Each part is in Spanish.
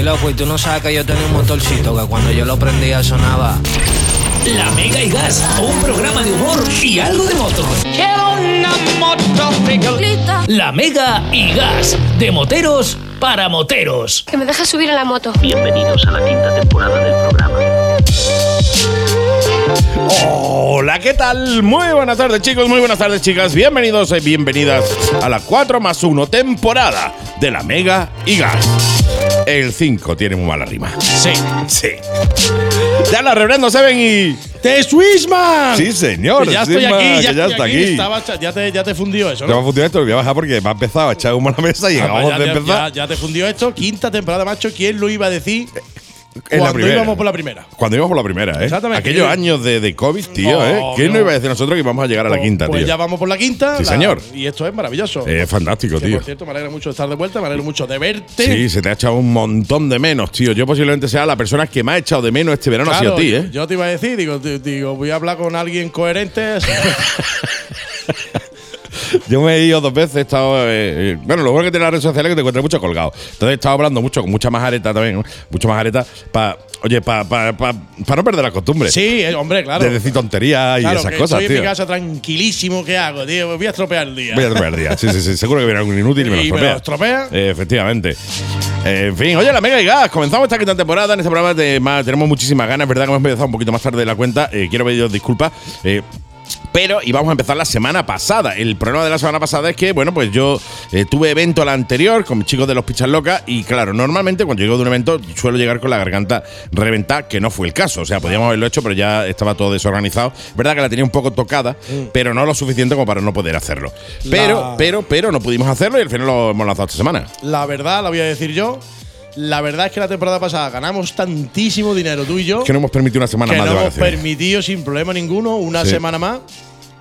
Mira, pues tú no sabes que yo tenía un motorcito que cuando yo lo prendía sonaba. La Mega y Gas, un programa de humor y algo de motos. La Mega y Gas, de moteros para moteros. Que me dejes subir a la moto. Bienvenidos a la quinta temporada del programa. Hola, ¿qué tal? Muy buenas tardes chicos, muy buenas tardes chicas. Bienvenidos y bienvenidas a la 4 más 1 temporada de la Mega y Gas. El 5 tiene muy mala rima. Sí. Sí. Ya la Reverendo Seven y... ¡The Swissman! Sí, señor. Que ya estoy aquí, que ya, estoy está aquí. aquí. Estaba cha- ya, te, ya te fundió eso, Te va a ¿no? funcionar esto, lo voy a bajar porque me ha empezado a echar humo a la mesa y Ah, acabamos ya, de empezar. ya- ya te fundió esto. Quinta temporada, macho. ¿Quién lo iba a decir En cuando íbamos por la primera? Cuando íbamos por la primera, ¿eh? Exactamente. Aquellos años de, de COVID, tío, ¿eh? ¿Quién no iba a decir nosotros que íbamos a llegar a la Pues- quinta, pues tío? ya vamos por la quinta. Sí, la- señor. Y esto es maravilloso. Es fantástico, Que, tío. por cierto, me alegra mucho de estar de vuelta, me alegra mucho de verte. Sí, se te ha echado un montón de menos, tío. Yo posiblemente sea la persona que me ha echado de menos este verano ha sido Claro, a ti, ¿eh? Yo te iba a decir, digo, di- digo, voy a hablar con alguien coherente. Yo me he ido dos veces, he estado. eh, eh, bueno, lo bueno que tiene las redes sociales es que te encuentras mucho colgado. Entonces he estado hablando mucho, con mucha más areta también, ¿no? mucho más areta, para. Oye, para pa, pa, pa no perder la costumbre. sí, eh, hombre, claro. De decir tonterías y esas que cosas, estoy tío. en mi casa tranquilísimo, ¿qué hago, tío? Voy a estropear el día. Voy a atropellar el día. Sí, sí, sí. Seguro que viene algún inútil y me lo ¿Y me estropea. lo estropea? Eh, efectivamente. Eh, en fin, oye, la Mega y Gas. Comenzamos esta quinta temporada. En este programa de más- tenemos muchísimas ganas. Es verdad que hemos empezado un poquito más tarde de la cuenta. Eh, quiero pediros disculpas. Pero íbamos a empezar la semana pasada. El problema de la semana pasada es que, bueno, pues yo eh, tuve evento la anterior con mis chicos de los Pichas Locas y, claro, normalmente cuando llego de un evento suelo llegar con la garganta reventada, que no fue el caso. O sea, podíamos haberlo hecho, pero ya estaba todo desorganizado. Es verdad que la tenía un poco tocada, pero no lo suficiente como para no poder hacerlo. Pero, La- pero, pero no pudimos hacerlo y al final lo hemos lanzado esta semana. La verdad, la voy a decir yo. La verdad es que la temporada pasada ganamos tantísimo dinero tú y yo que no hemos permitido una semana que más no de hemos vacaciones. permitido sin problema ninguno una Sí. semana más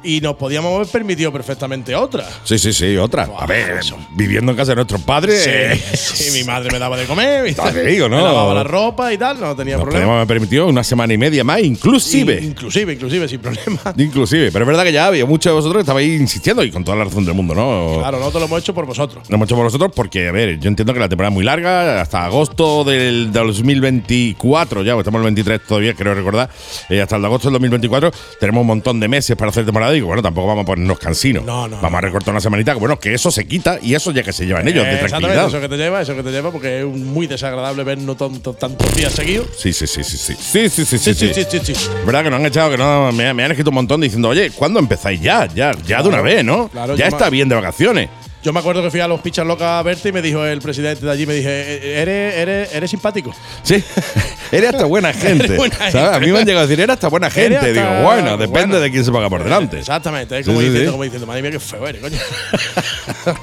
y nos podíamos haber permitido perfectamente otra. Sí, sí, sí, otra. A ver, viviendo en casa de nuestros padres. eh, Sí, mi madre me daba de comer, mi te digo, ¿no? me lavaba la ropa y tal, no tenía Nos problema. podemos haber permitido una semana y media más, inclusive. Inclusive, inclusive, sin problema. Inclusive, pero es verdad que ya había muchos de vosotros que estabais insistiendo y con toda la razón del mundo, ¿no? Claro, no te lo hemos hecho por vosotros. Lo hemos hecho por nosotros porque, a ver, yo entiendo que la temporada es muy larga, hasta agosto del, del 2024, ya, pues estamos en el 23 todavía, creo recordar, eh, hasta el de agosto del 2024 tenemos un montón de meses para hacer temporada y digo, bueno, tampoco vamos a ponernos cansinos. No, no, Vamos a recortar una semanita, bueno, que eso se quita y eso ya que se llevan ellos, de Eh, Exactamente, tranquilidad. eso que te lleva, eso que te lleva, porque es muy desagradable vernos tanto- tantos días seguidos. Sí, sí, sí, sí, sí. Sí, sí, sí, sí. Sí, sí, sí. ¿Verdad que nos han echado, que no, me, me han escrito un montón diciendo, oye, ¿cuándo empezáis ya? Ya, ya de una vez, ¿no? claro, ya está me- bien de vacaciones. Yo me acuerdo que fui a los pichas locas a verte y me dijo el presidente de allí, me dije, "Eh, eres, eres, eres simpático. Sí, eres hasta buena gente. Eres buena ¿sabes? gente. A mí me han llegado a decir, eres hasta buena gente. Digo, bueno, depende de quién se paga por delante. Exactamente, es como, sí, diciendo, sí. como diciendo, madre mía, qué feo eres, coño.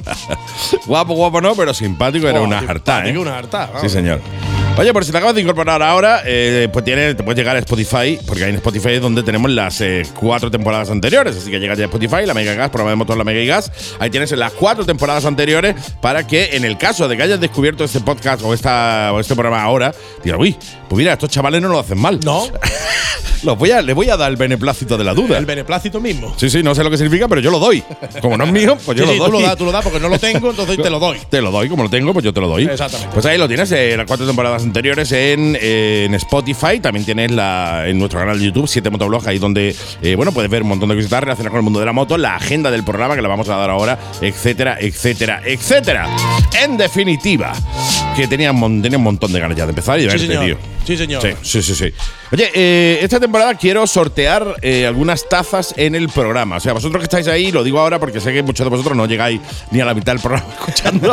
Guapo, guapo no, pero simpático era Oh, una harta, ¿eh? una vamos. Sí, señor. Oye, por si te acabas de incorporar ahora, eh, pues tienes, te puedes llegar a Spotify, porque ahí en Spotify es donde tenemos las eh, cuatro temporadas anteriores. Así que llegas ya a Spotify, la Mega Gas, programa de motor La Mega y Gas. Ahí tienes las cuatro temporadas anteriores para que en el caso de que hayas descubierto este podcast o, esta, o este programa ahora, digas, uy, pues mira, estos chavales no lo hacen mal. No, Los voy a, les voy a dar el beneplácito de la duda. el beneplácito mismo. Sí, sí, no sé lo que significa, pero yo lo doy. Como no es mío, pues yo Sí, sí, lo tú doy. lo das, tú lo das porque no lo tengo, entonces te lo doy. Te lo doy, como lo tengo, pues yo te lo doy. Exactamente. Pues ahí lo tienes, eh, las cuatro temporadas anteriores en, eh, en Spotify. También tienes la, en nuestro canal de YouTube, 7 Motovlog, ahí donde, eh, bueno, puedes ver un montón de cositas relacionadas con el mundo de la moto, la agenda del programa que le vamos a dar ahora, etcétera, etcétera, etcétera. En definitiva, que tenía, tenía un montón de ganas ya de empezar y de Sí, verte, señor. tío. Sí, señor. Sí, sí, sí, sí. Oye, eh, esta temporada quiero sortear eh, algunas tazas en el programa. O sea, vosotros que estáis ahí, lo digo ahora porque sé que muchos de vosotros no llegáis ni a la mitad del programa escuchando.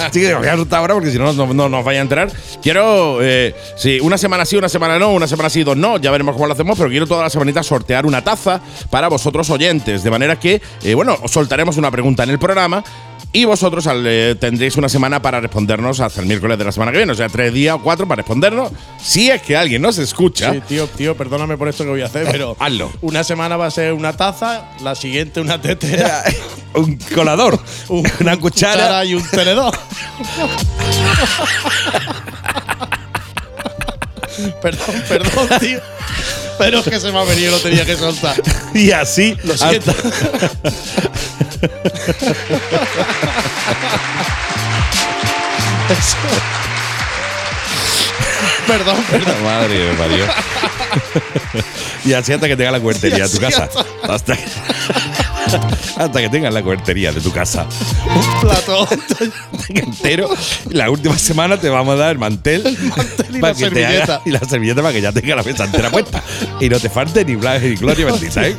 Así que voy a soltar ahora porque si no, no, no nos vaya a enterar. Quiero, eh, sí, una semana sí, una semana no, una semana sí, dos no, ya veremos cómo lo hacemos, pero quiero toda la semanita sortear una taza para vosotros oyentes. De manera que, eh, bueno, os soltaremos una pregunta en el programa. Y vosotros eh, tendréis una semana para respondernos hasta el miércoles de la semana que viene. O sea, tres días o cuatro para respondernos. Si es que alguien nos escucha. Sí, tío, tío, perdóname por esto que voy a hacer, pero Hazlo. una semana va a ser una taza, la siguiente una tetera, un colador, un- una cuchara. y un tenedor. perdón, perdón, tío. Pero es que se me ha venido y lo tenía que soltar. Y así. Lo siento. Perdón, perdón. Madre me parió. y así hasta que tenga la cubertería de tu casa. Hasta que, hasta que tengas la cubertería de tu casa. Un plato. entero. Y la última semana te vamos a dar el mantel, mantel y para la que te servilleta. haga- y la servilleta para que ya tenga la mesa entera puesta. Y no te falte ni blanco ni gloria bendita, ¿eh?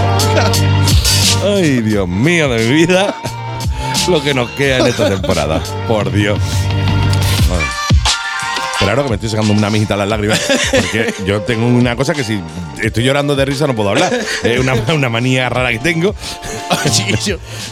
Ay, Dios mío de mi vida. Lo que nos queda en esta temporada. Por Dios. Pero ahora que me estoy sacando una mijita a las lágrimas, porque yo tengo una cosa que si estoy llorando de risa no puedo hablar. Es una, una manía rara que tengo.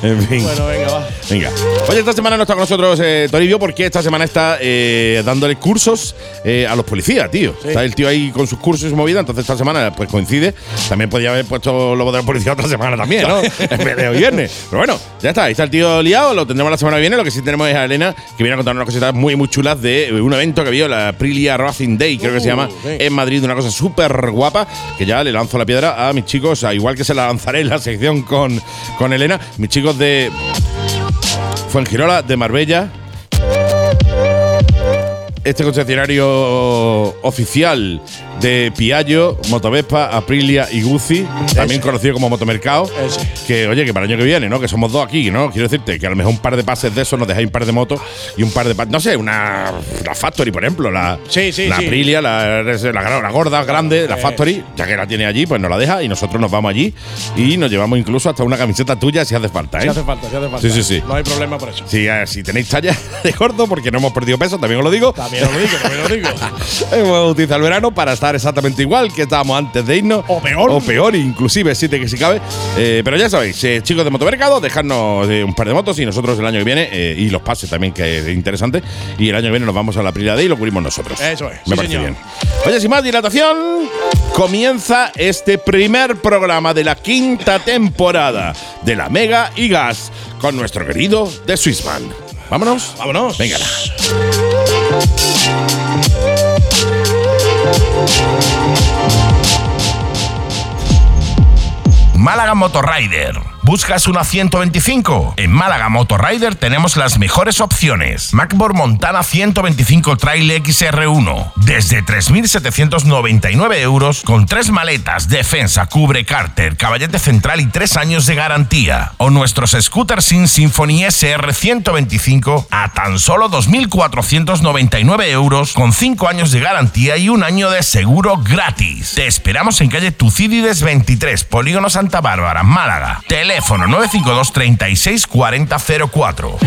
En fin. Bueno, venga, va. Venga. Oye, esta semana no está con nosotros eh, Toribio porque esta semana está eh, dándole cursos eh, a los policías, tío. Está el tío ahí con sus cursos y su movida, entonces esta semana pues coincide. También podía haber puesto lobo de la policía otra semana también, ¿no? en vez de hoy viernes. Pero bueno, ya está. Ahí está el tío liado, lo tendremos la semana que viene. Lo que sí tenemos es a Elena que viene a contarnos unas cositas muy, muy chulas de un evento que vio, la Aprilia Racing Day, creo que se Uh, llama, sí. en Madrid. Una cosa súper guapa que ya le lanzo la piedra a mis chicos, a igual que se la lanzaré en la sección con, con Elena, mis chicos de Fuengirola, de Marbella. Este concesionario oficial de Piaggio, Motovespa, Aprilia y Guzzi, también conocido como Motomercado. Ese. Que, oye, que para el año que viene, ¿no? Que somos dos aquí, ¿no? Quiero decirte que a lo mejor un par de pases de esos nos dejáis un par de motos y un par de pases. No sé, una. La Factory, por ejemplo. La, Sí, sí, la sí. Aprilia, la, la, la gorda, grande, la Factory, ya que la tiene allí, pues nos la deja y nosotros nos vamos allí y nos llevamos incluso hasta una camiseta tuya si hace falta, ¿eh? Si hace falta, si hace falta. Sí, sí, sí. No hay problema por eso. Si, eh, si tenéis talla de gordo, porque no hemos perdido peso, también os lo digo. También lo digo, también lo digo. Hemos utilizado el verano para estar exactamente igual que estábamos antes de irnos. O peor. O peor, inclusive, si, te, que si cabe. Eh, pero ya sabéis, eh, chicos de Motomercado, dejadnos eh, un par de motos y nosotros el año que viene, eh, y los pases también, que es interesante, y el año que viene nos vamos a la Aprilia Day y lo cubrimos nosotros. Eso es, Me sí, parece señor. bien. Oye, sin más dilatación, comienza este primer programa de la quinta temporada de la Mega y Gas con nuestro querido The Swissman. Vámonos. Vámonos. Venga. Málaga Motorrider. ¿Buscas una 125? En Málaga Motorrider tenemos las mejores opciones. Macbor Montana 125 Trail XR1. Desde 3.799 euros con tres maletas, defensa, cubre, cárter, caballete central y tres años de garantía. O nuestros scooters sin Symphony SR 125 a tan solo 2.499 euros con cinco años de garantía y un año de seguro gratis. Te esperamos en calle Tucídides 23, Polígono Santa Bárbara, Málaga. Teléfono 952 36 40 04.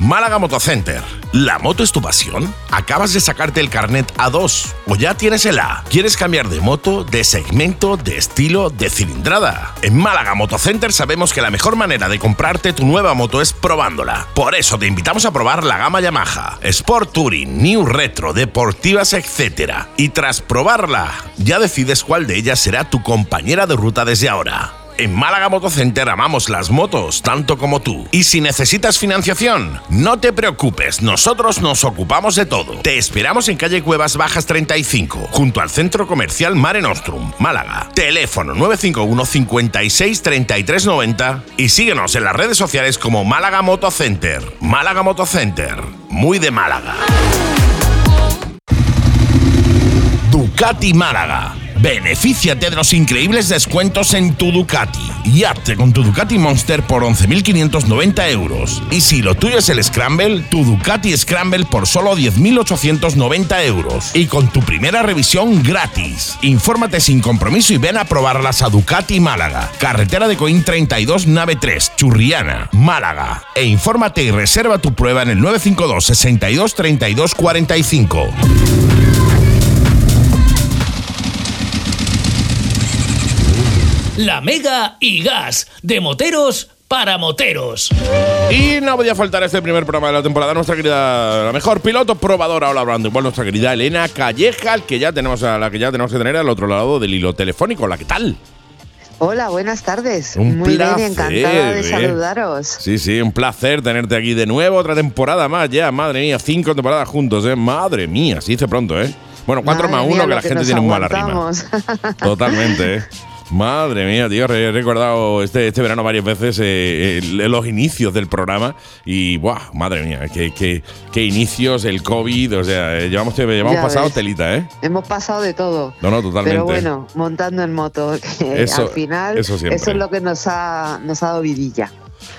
Málaga Motocenter. ¿La moto es tu pasión? ¿Acabas de sacarte el carnet A2 o ya tienes el A? ¿Quieres cambiar de moto, de segmento, de estilo, de cilindrada? En Málaga Motocenter sabemos que la mejor manera de comprarte tu nueva moto es probándola. Por eso te invitamos a probar la gama Yamaha, Sport Touring, New Retro, deportivas, etc. Y tras probarla, ya decides cuál de ellas será tu compañera de ruta desde ahora. En Málaga Motocenter amamos las motos tanto como tú. Y si necesitas financiación, no te preocupes, nosotros nos ocupamos de todo. Te esperamos en calle Cuevas Bajas 35, junto al centro comercial Mare Nostrum, Málaga. Teléfono 951 56 33 90 y síguenos en las redes sociales como Málaga Motocenter. Málaga Motocenter, muy de Málaga. Ducati Málaga. Benefíciate de los increíbles descuentos en tu Ducati y hazte con tu Ducati Monster por 11.590 euros. Y si lo tuyo es el Scramble, tu Ducati Scramble por solo 10.890 euros. Y con tu primera revisión gratis. Infórmate sin compromiso y ven a probarlas a Ducati Málaga. Carretera de Coín 32, nave 3, Churriana, Málaga. E infórmate y reserva tu prueba en el 952 62 32 45. La Mega y Gas, de moteros para moteros. Y no podía faltar este primer programa de la temporada nuestra querida, la mejor piloto probadora ahora hablando igual nuestra querida Elena Calleja, al que ya tenemos a la que ya tenemos que tener al otro lado del hilo telefónico. La ¿qué tal? Hola, buenas tardes. Un Muy placer, bien, encantada de ¿eh? saludaros. Sí, sí, un placer tenerte aquí de nuevo, otra temporada más ya, madre mía, cinco temporadas juntos, eh, madre mía, se dice pronto, eh. Bueno, cuatro Madre más mía, uno, que la gente tiene mala rima. aguantamos. Totalmente, ¿eh? Madre mía, tío, he recordado este, este verano varias veces eh, el- los inicios del programa y, ¡buah! Madre mía, qué, qué- qué inicios, el COVID, o sea, eh, llevamos, llevamos Ya pasado ves. telita, ¿eh? Hemos pasado de todo. No, no, totalmente. Pero bueno, montando en moto, que Eso- al final eso es lo que nos ha, nos ha dado vidilla.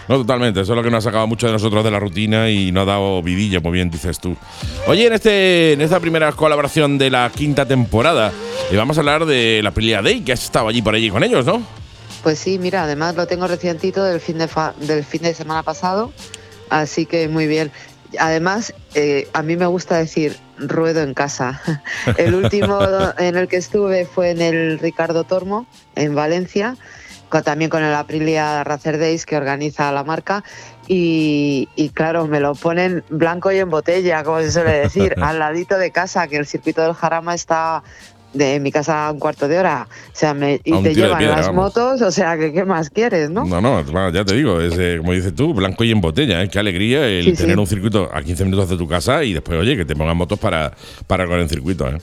No, totalmente. Eso es lo que nos ha sacado mucho de nosotros de la rutina y nos ha dado vidilla, muy bien dices tú. Oye, en, este, en esta primera colaboración de la quinta temporada, eh, vamos a hablar de la Aprilia Day, que has estado allí por allí con ellos, ¿no? Pues sí, mira, además lo tengo recientito del fin de, fa- del fin de semana pasado, así que muy bien. Además, eh, a mí me gusta decir ruedo en casa. El último en el que estuve fue en el Ricardo Tormo, en Valencia, también con el Aprilia Racer Days que organiza la marca. Y, y claro, me lo ponen blanco y en botella, como se suele decir, al ladito de casa, que el circuito del Jarama está de mi casa a un cuarto de hora. O sea, me, y te llevan piedra, las vamos. motos, o sea, que qué más quieres, ¿no? No, no, ya te digo, es eh, como dices tú, blanco y en botella, ¿eh? Qué alegría el Sí, tener sí. un circuito a 15 minutos de tu casa y después, oye, que te pongan motos para, para con el circuito, ¿eh?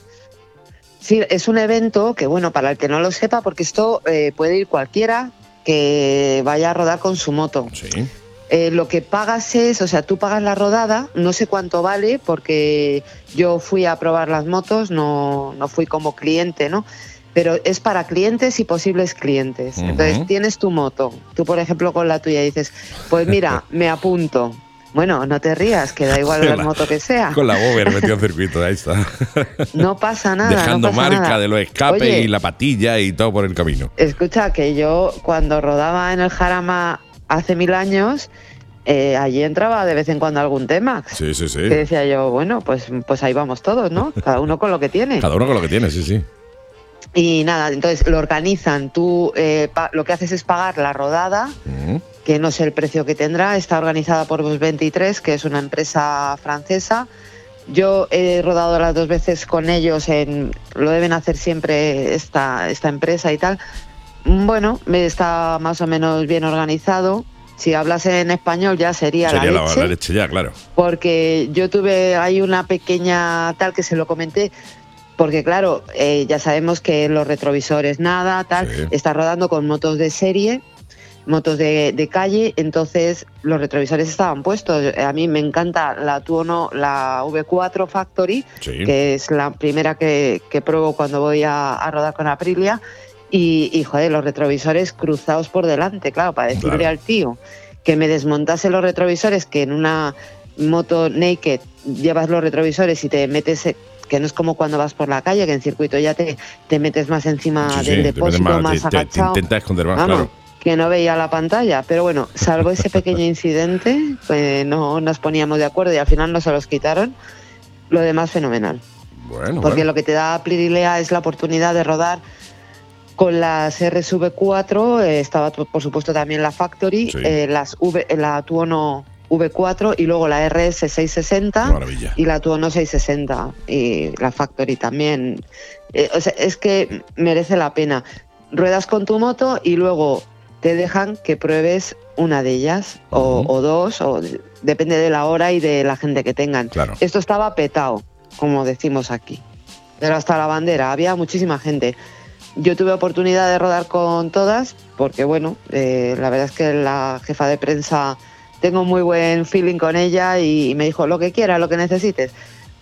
Sí, es un evento que, bueno, para el que no lo sepa, porque esto eh, puede ir cualquiera que vaya a rodar con su moto. Sí. Eh, lo que pagas es, o sea, tú pagas la rodada, no sé cuánto vale, porque yo fui a probar las motos, no, no fui como cliente, ¿no? Pero es para clientes y posibles clientes. Entonces tienes tu moto, tú por ejemplo con la tuya dices, pues mira, me apunto. Bueno, no te rías, que da igual la La- moto que sea. Con la bober metido en circuito, ahí está. No pasa nada. Dejando no pasa marca nada. de los escapes Oye, y la patilla y todo por el camino. Escucha, que yo cuando rodaba en el Jarama hace mil años, eh, allí entraba de vez en cuando algún tema. Sí, sí, sí. Que decía yo, bueno, pues, pues ahí vamos todos, ¿no? Cada uno con lo que tiene. Cada uno con lo que tiene, sí, sí. Y nada, entonces lo organizan. Tú eh, lo que haces es pagar la rodada. Que no sé el precio que tendrá. Está organizada por Bus 23, que es una empresa francesa. Yo he rodado las dos veces con ellos, en, lo deben hacer siempre esta, esta empresa y tal. Bueno, está más o menos bien organizado. Si hablas en español ya sería, Sería la la, leche la leche ya, claro. porque yo tuve hay una pequeña tal que se lo comenté porque claro eh, ya sabemos que los retrovisores nada tal Sí. está rodando con motos de serie motos de, de calle entonces los retrovisores estaban puestos a mí me encanta la Tuono la V4 Factory Sí. que es la primera que, que pruebo cuando voy a, a rodar con Aprilia. Y, y, joder, los retrovisores cruzados por delante, claro, para decirle Claro. al tío que me desmontase los retrovisores, que en una moto naked llevas los retrovisores y te metes, eh, que no es como cuando vas por la calle, que en circuito ya te, te metes más encima Sí, sí, del te depósito, más, más, te- te- te agachado. esconder más, Vamos, claro. Que no veía la pantalla. Pero bueno, salvo ese pequeño incidente, pues no nos poníamos de acuerdo y al final no se los quitaron. Lo demás fenomenal. Bueno, Porque bueno. lo que te da Plirilea es la oportunidad de rodar con las RSV4, eh, estaba por supuesto también la Factory, Sí. eh, las v, la Tuono V4 y luego la Qué RS660 maravilla. y la Tuono 660 y la Factory también. Eh, o sea, es que merece la pena. Ruedas con tu moto y luego te dejan que pruebes una de ellas o, dos, o de- depende de la hora y de la gente que tengan. Claro. Esto estaba petado, como decimos aquí. Pero hasta la bandera, había muchísima gente. Yo tuve oportunidad de rodar con todas, porque bueno, eh, la verdad es que la jefa de prensa tengo muy buen feeling con ella y, me dijo lo que quiera, lo que necesites.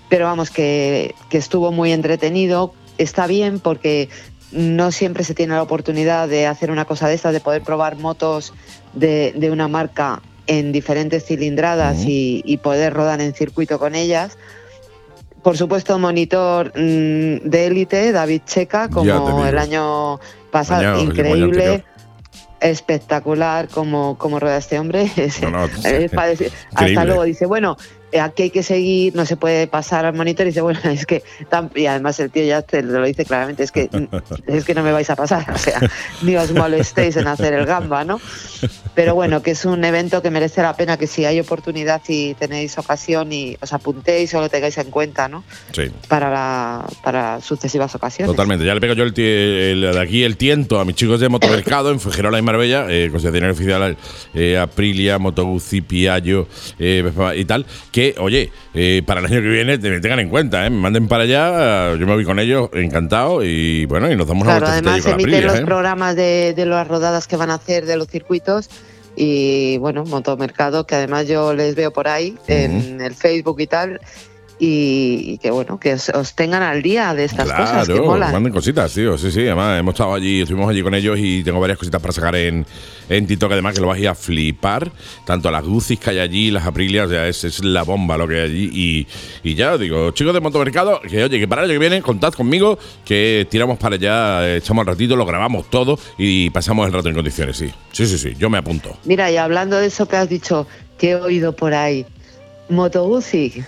Pero vamos, que, que estuvo muy entretenido, está bien porque no siempre se tiene la oportunidad de hacer una cosa de estas, de poder probar motos de, de una marca en diferentes cilindradas y, y poder rodar en circuito con ellas. Por supuesto, monitor mm, de élite, David Checa, como el año pasado, increíble, espectacular como, como rueda este hombre. No, no, es hasta luego dice, bueno, aquí hay que seguir, no se puede pasar al monitor. Y dice, bueno, es que. Y además el tío ya te lo dice claramente, es que, es que no me vais a pasar. O sea, ni os molestéis en hacer el gamba, ¿no? Pero bueno, que es un evento que merece la pena que si hay oportunidad y tenéis ocasión y os apuntéis o lo tengáis en cuenta, ¿no? Sí. Para, la, para sucesivas ocasiones. Totalmente. Ya le pego yo el, el- de aquí el tiento a mis chicos de Motomercado en Fuengirola y Marbella, eh, oficial eh, Aprilia, Moto Guzzi, Piaggio eh, y tal, que que, oye, eh, para el año que viene te- tengan en cuenta, ¿eh? me manden para allá, yo me voy con ellos encantado y bueno, y nos damos una Claro, allí además con emiten los ¿eh? programas de, de las rodadas que van a hacer de los circuitos y bueno, Motomercado, que además yo les veo por ahí en el Facebook y tal, y, que bueno, que os, os tengan al día de estas cosas que Claro, molan. manden cositas, tío. Sí, sí, además hemos estado allí, estuvimos allí con ellos y tengo varias cositas para sacar en, en TikTok, además que lo vais a ir a flipar. Tanto las Guzis que hay allí, las Aprilias, ya es, es la bomba lo que hay allí. Y, y ya os digo, chicos de Motomercado, que oye, que para el año que viene, contad conmigo, que tiramos para allá, echamos el ratito, lo grabamos todo y pasamos el rato en condiciones, sí. Sí, sí, sí, yo me apunto. Mira, y hablando de eso que has dicho, que he oído por ahí, Moto Guzzi,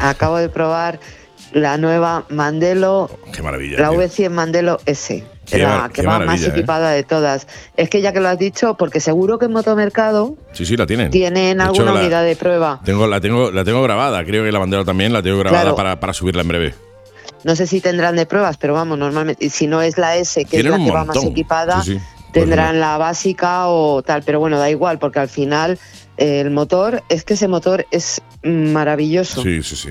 acabo de probar la nueva Mandelo, Qué maravilla. la tío. V100 Mandelo S. Qué la que va más ¿eh? equipada de todas. Es que ya que lo has dicho, porque seguro que en Motomercado Sí, sí, la tienen. tienen De hecho, alguna la- unidad de prueba. Tengo, la, tengo, la tengo grabada, creo que la bandera también la tengo grabada Claro. para, para subirla en breve. No sé si tendrán de pruebas, pero vamos, normalmente, si no es la S, que Tienen es la que va más equipada, Sí, sí. tendrán la básica o tal, pero bueno, da igual, porque al final el motor, es que ese motor es maravilloso. Sí, sí, sí.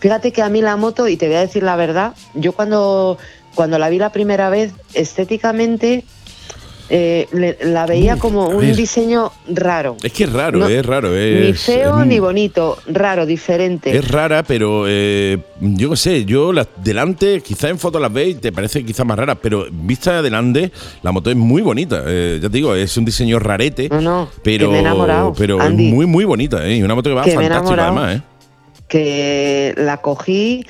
Fíjate que a mí la moto, y te voy a decir la verdad, yo cuando, cuando la vi la primera vez, estéticamente eh, le- la veía Uf, como un ver. diseño raro. Es que es raro, No, es raro. Es, ni feo es- ni bonito, raro, diferente. Es rara, pero eh, yo qué sé, yo la, delante, quizá en foto las veis, te parece quizá más rara, pero vista de adelante, la moto es muy bonita. Eh, ya te digo, es un diseño rarete, No, no, pero, me he enamorado, pero Andy. es muy, muy bonita. Y una moto que va Que fantástica además. que la cogí.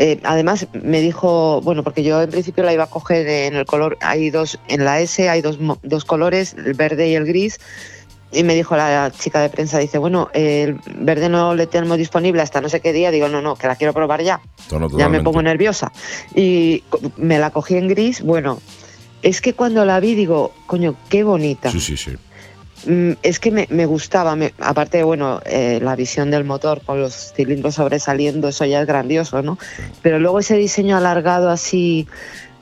Eh, además me dijo, bueno, porque yo en principio la iba a coger en el color, hay dos, en la S hay dos, dos colores, el verde y el gris, y me dijo la chica de prensa, dice, bueno, el verde no le tenemos disponible hasta no sé qué día, digo, no, no, que la quiero probar ya, ya me pongo nerviosa. Y me la cogí en gris, bueno, es que cuando la vi digo, coño, qué bonita. Sí, sí, sí. Mm, Es que me, me gustaba, me- aparte, bueno, eh, la visión del motor con los cilindros sobresaliendo, eso ya es grandioso, ¿no? Pero luego ese diseño alargado así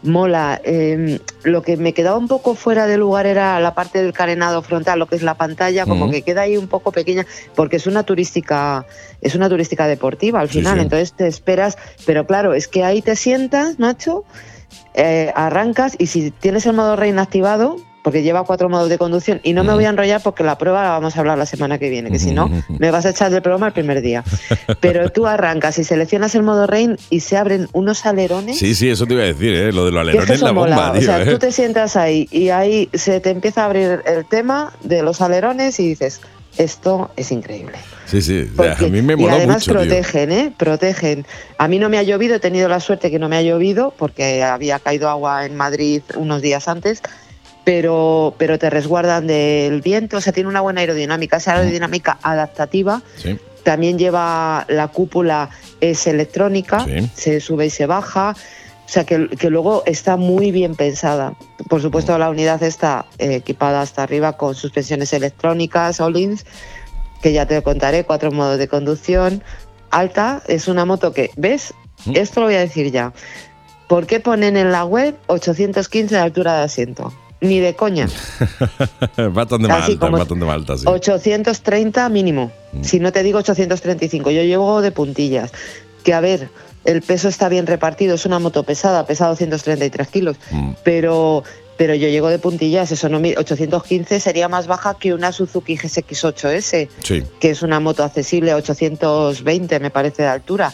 mola. Eh, lo que me quedaba un poco fuera de lugar era la parte del carenado frontal, lo que es la pantalla, como que queda ahí un poco pequeña, porque es una turística, es una turística deportiva al Sí, final, sí. entonces te esperas, pero claro, es que ahí te sientas, Nacho, eh, arrancas y si tienes el modo reina activado, porque lleva cuatro modos de conducción, y no me voy a enrollar porque la prueba la vamos a hablar la semana que viene, que si no, me vas a echar del programa el primer día. Pero tú arrancas y seleccionas el modo rain y se abren unos alerones. Sí, sí, eso te iba a decir, ¿eh? Lo de los alerones es la bomba, mola. tío. o sea, ¿eh? tú te sientas ahí y ahí se te empieza a abrir el tema de los alerones y dices, esto es increíble. Sí, sí. Porque- a mí me y moló además mucho, tío. protegen, ¿eh? Protegen. A mí no me ha llovido, he tenido la suerte que no me ha llovido porque había caído agua en Madrid unos días antes, pero, pero te resguardan del viento, o sea, tiene una buena aerodinámica, esa aerodinámica adaptativa. Sí. También lleva la cúpula, es electrónica, Sí. se sube y se baja. O sea, que, que luego está muy bien pensada. Por supuesto, la unidad está eh, equipada hasta arriba con suspensiones electrónicas, Olins, que ya te contaré, cuatro modos de conducción. Alta, es una moto que, ¿ves? Esto lo voy a decir ya. ¿Por qué ponen en la web 815 de altura de asiento? Ni de coña. bastante más Así alta, como- bastante más alta, sí. 830 mínimo. Mm. Si no te digo 835, yo llevo de puntillas. Que a ver, el peso está bien repartido, es una moto pesada, pesa 233 kilos, Mm. pero, pero yo llego de puntillas, eso no mi- 815 sería más baja que una Suzuki GSX8S, Sí. que es una moto accesible a 820 me parece de altura,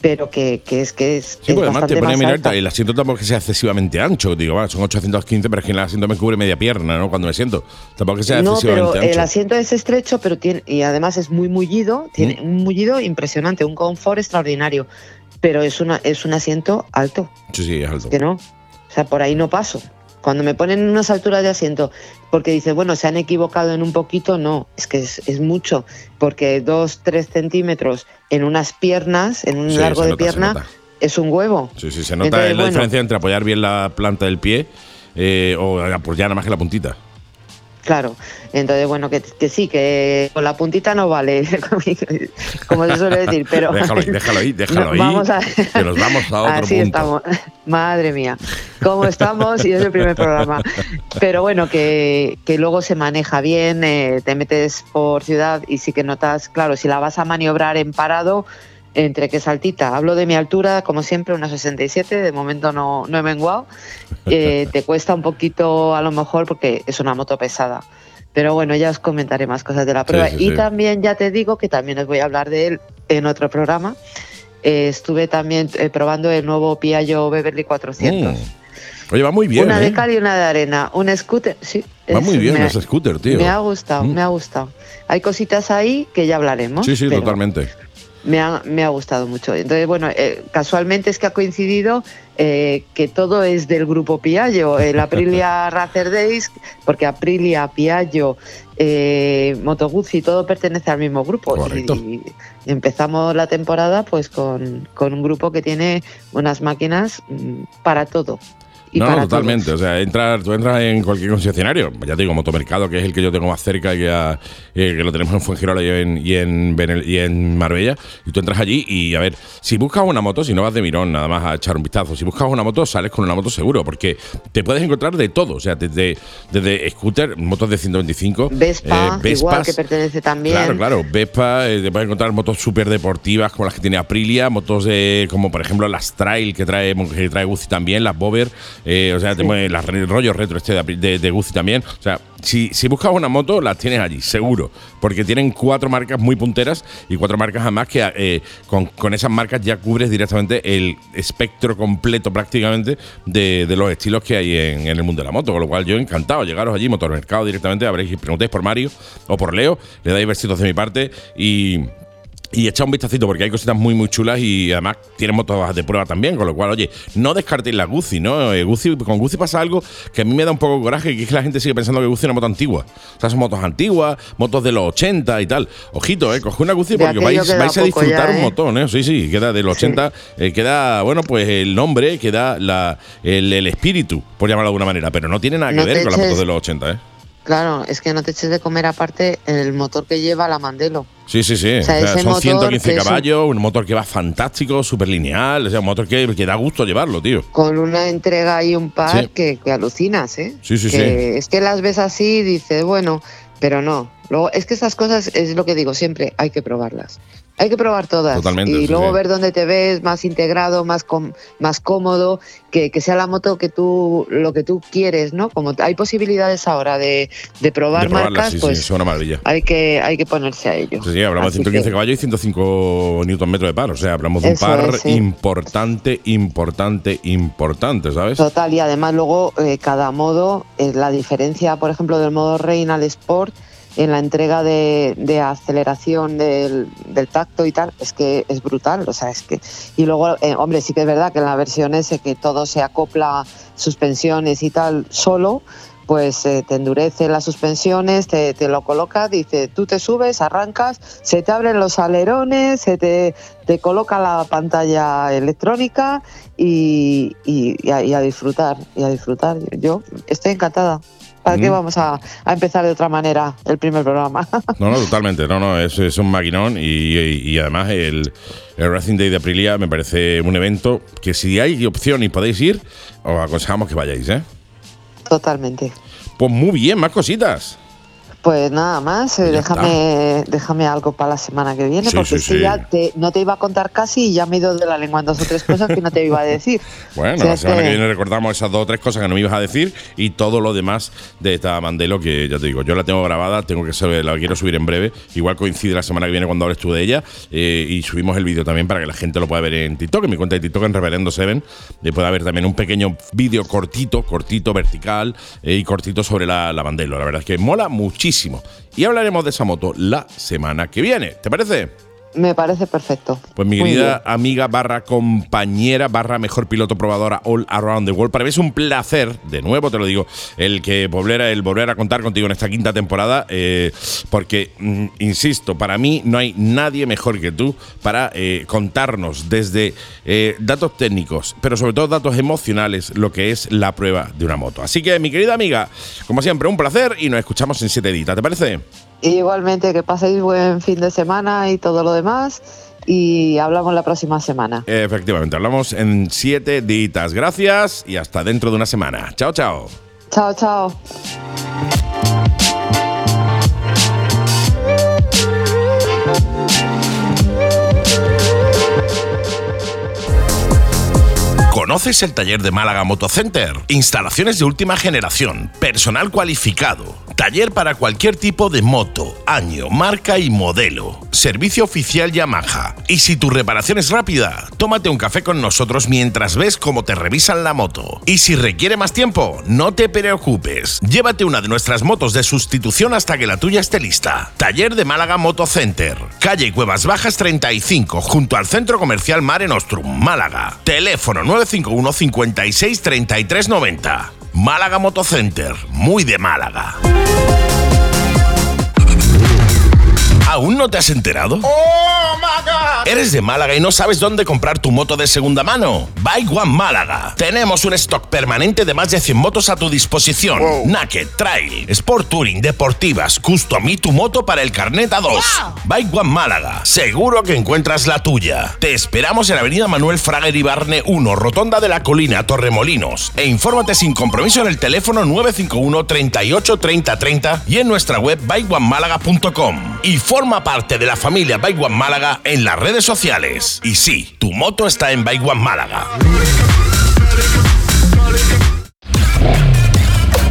pero que, que es que es, Sí, es porque además te pone a mirar, alta. el asiento tampoco es que sea excesivamente ancho. Digo, va, son 815, pero es que el asiento me cubre media pierna, ¿no? Cuando me siento. Tampoco es que sea No, pero excesivamente el ancho. asiento es estrecho, pero tiene y además es muy mullido, tiene Mm. un mullido impresionante, un confort extraordinario, pero es una es un asiento alto, Sí, sí, es alto. que no, o sea, por ahí no paso. Cuando me ponen unas alturas de asiento, porque dices, bueno, se han equivocado en un poquito, no, es que es, es mucho, porque dos, tres centímetros en unas piernas, en un Sí, largo de nota, pierna, es un huevo. Sí, sí, se nota Entonces, la bueno. diferencia entre apoyar bien la planta del pie eh, o apoyar nada más que la puntita. Claro, entonces bueno, que, que sí, que con la puntita no vale, como se suele decir, pero... Déjalo ahí, déjalo ahí, déjalo No, ahí. vamos a- Que nos vamos a otro Así punto. estamos. Madre mía, cómo estamos y es el primer programa. Pero bueno, que, que luego se maneja bien, eh, te metes por ciudad y sí que notas, claro, si la vas a maniobrar en parado, entre que saltita, hablo de mi altura, como siempre, una 67, de momento no, no he menguado, eh, te cuesta un poquito a lo mejor porque es una moto pesada. Pero bueno, ya os comentaré más cosas de la prueba. sí, y sí. también ya te digo que también os voy a hablar de él en otro programa. Eh, estuve también eh, probando el nuevo Piaggio Beverly 400. Mm. Oye, va muy bien, una ¿eh? de cal y una de arena. Un scooter, sí. Va es- muy bien me, ese scooter, tío. me ha gustado, Mm. me ha gustado. Hay cositas ahí que ya hablaremos. Sí, sí, totalmente. Me ha, me ha gustado mucho. Entonces, bueno, eh, casualmente es que ha coincidido eh, que todo es del grupo Piaggio. El Aprilia Racer Days, porque Aprilia, Piaggio, eh, Moto Guzzi, todo pertenece al mismo grupo. Y empezamos la temporada pues con, con un grupo que tiene unas máquinas mm, para todo. Y no, para totalmente. todos. O sea, entrar, tú entras en cualquier concesionario, ya te digo, Motomercado, que es el que yo tengo más cerca, que, a- eh, que lo tenemos en Fuengirola y en, y, en Benel- y en Marbella, y tú entras allí y, a ver, si buscas una moto, si no vas de mirón nada más a echar un vistazo, si buscas una moto, sales con una moto seguro, porque te puedes encontrar de todo, o sea, desde, desde scooter, motos de 125, Vespa, eh, igual Vespas, que pertenece también. Claro, claro. Vespa, eh, te puedes encontrar motos súper deportivas como las que tiene Aprilia, motos de, como por ejemplo las Trail que trae, que trae Guzzi también, las Bover, eh, o sea, te mueve las re- rollo retro este de, de, de Guzzi también. O sea, si, si buscas una moto, las tienes allí, seguro. Porque tienen cuatro marcas muy punteras y cuatro marcas además que eh, con, con esas marcas ya cubres directamente el espectro completo prácticamente de, de los estilos que hay en, en el mundo de la moto. Con lo cual yo encantado llegaros allí, Motormercado directamente, habréis preguntéis por Mario o por Leo, le dais besitos de mi parte y. Y echa un vistacito porque hay cositas muy muy chulas y además tienen motos de prueba también, con lo cual, oye, no descartéis la Guzzi, ¿no? Eh, Guzzi- con Guzzi pasa algo que a mí me da un poco de coraje, que es que la gente sigue pensando que Guzzi es una moto antigua. O sea, son motos antiguas, motos de los 80 y tal. Ojito, ¿eh? Coge una Guzzi porque vais, a disfrutar ya, un ¿eh? montón, ¿eh? Sí, sí, queda de los 80, eh, queda, bueno, pues el nombre, queda la, el, el espíritu, por llamarlo de alguna manera, pero no tiene nada que No ver con las motos de los 80, ¿eh? Claro, es que no te eches de comer aparte el motor que lleva la Mandelo. Sí, sí, sí. O sea, sea, ese son motor 115 es un- caballos, un motor que va fantástico, súper lineal, o sea, un motor que, que da gusto llevarlo, tío. Con una entrega y un par Sí. que, que alucinas, ¿eh? Sí, sí, Que sí. Es que las ves así y dices, bueno, pero no. Luego, es que estas cosas es lo que digo siempre, hay que probarlas. Hay que probar todas. Totalmente, Y sí, luego sí. ver dónde te ves más integrado, más, com- más cómodo, que, que sea la moto que tú, lo que tú quieres, ¿no? Como hay posibilidades ahora de, de probar de marcas, sí, pues es una maravilla. hay, que, hay que ponerse a ello. Sí, hablamos de Así 115 que- caballos y 105 newton metros de par. O sea, hablamos de un par es, importante, importante, importante, ¿sabes? Total, y además luego eh, cada modo, eh, la diferencia, por ejemplo, del modo Reina al Sport, en la entrega de, de aceleración del, del tacto y tal, es que es brutal. O sea, es que. Y luego, eh, hombre, sí que es verdad que en la versión S que todo se acopla, suspensiones y tal, solo. Pues eh, te endurece las suspensiones, te, te lo coloca, dice, tú te subes, arrancas, se te abren los alerones, se te, te coloca la pantalla electrónica y, y- a, y a disfrutar, y a disfrutar. Yo estoy encantada. ¿Para qué Mm. vamos a, a empezar de otra manera el primer programa? No, no, totalmente. No, no, es, es un maquinón y, y- y además el, el Racing Day de Aprilia me parece un evento que si hay opción y podéis ir, os aconsejamos que vayáis, ¿eh? Totalmente. Pues muy bien, más cositas. Pues nada más, eh, déjame, déjame algo para la semana que viene, Sí, porque sí, ya te- no te iba a contar casi y ya me he ido de la lengua en dos o tres cosas que no te iba a decir. Bueno, O sea la semana que- que viene recordamos esas dos o tres cosas que no me ibas a decir y todo lo demás de esta Mandelo que ya te digo, yo la tengo grabada, tengo que saber, la quiero subir en breve. Igual coincide la semana que viene cuando hables tú de ella eh, y subimos el vídeo también para que la gente lo pueda ver en TikTok, en mi cuenta de TikTok en Reverendo Seven. Y pueda haber también un pequeño vídeo cortito, cortito, vertical eh, y cortito sobre la, la Mandelo. La verdad es que mola muchísimo. Y hablaremos de esa moto la semana que viene. ¿Te parece? Me parece perfecto. Pues mi querida amiga barra compañera barra mejor piloto probadora all around the world. Para mí es un placer, de nuevo te lo digo, el que volver a, el volver a contar contigo en esta quinta temporada, eh, porque, mm, insisto, para mí no hay nadie mejor que tú para eh, contarnos desde eh, datos técnicos, pero sobre todo datos emocionales, lo que es la prueba de una moto. Así que, mi querida amiga, como siempre, un placer y nos escuchamos en siete editas, ¿te parece? Y igualmente que paséis buen fin de semana y todo lo demás. Y hablamos la próxima semana. Efectivamente, hablamos en siete ditas. Gracias y hasta dentro de una semana. Chao, chao. Chao, chao. ¿Conoces el taller de Málaga Motocenter? Instalaciones de última generación, personal cualificado, taller para cualquier tipo de moto, año, marca y modelo, servicio oficial Yamaha. Y si tu reparación es rápida, tómate un café con nosotros mientras ves cómo te revisan la moto. Y si requiere más tiempo, no te preocupes. Llévate una de nuestras motos de sustitución hasta que la tuya esté lista. Taller de Málaga Motocenter, calle Cuevas Bajas 35, junto al Centro Comercial Mare Nostrum, Málaga. Teléfono 951 56 33 90. Málaga Motocenter, muy de Málaga. ¿Aún no te has enterado? ¿Eres de Málaga y no sabes dónde comprar tu moto de segunda mano? Bike One Málaga. Tenemos un stock permanente de más de 100 motos a tu disposición. Naked, Trail, Sport Touring, Deportivas, Custom y tu moto para el carnet A2. Bike One Málaga. Seguro que encuentras la tuya. Te esperamos en Avenida Manuel Frager Ibarne 1, Rotonda de la Colina, Torremolinos. E infórmate sin compromiso en el teléfono 951 38 30 30 y en nuestra web bikeonemálaga.com. Y forma parte de la familia Bike One Málaga en las redes sociales. Y sí, tu moto está en Bike One Málaga.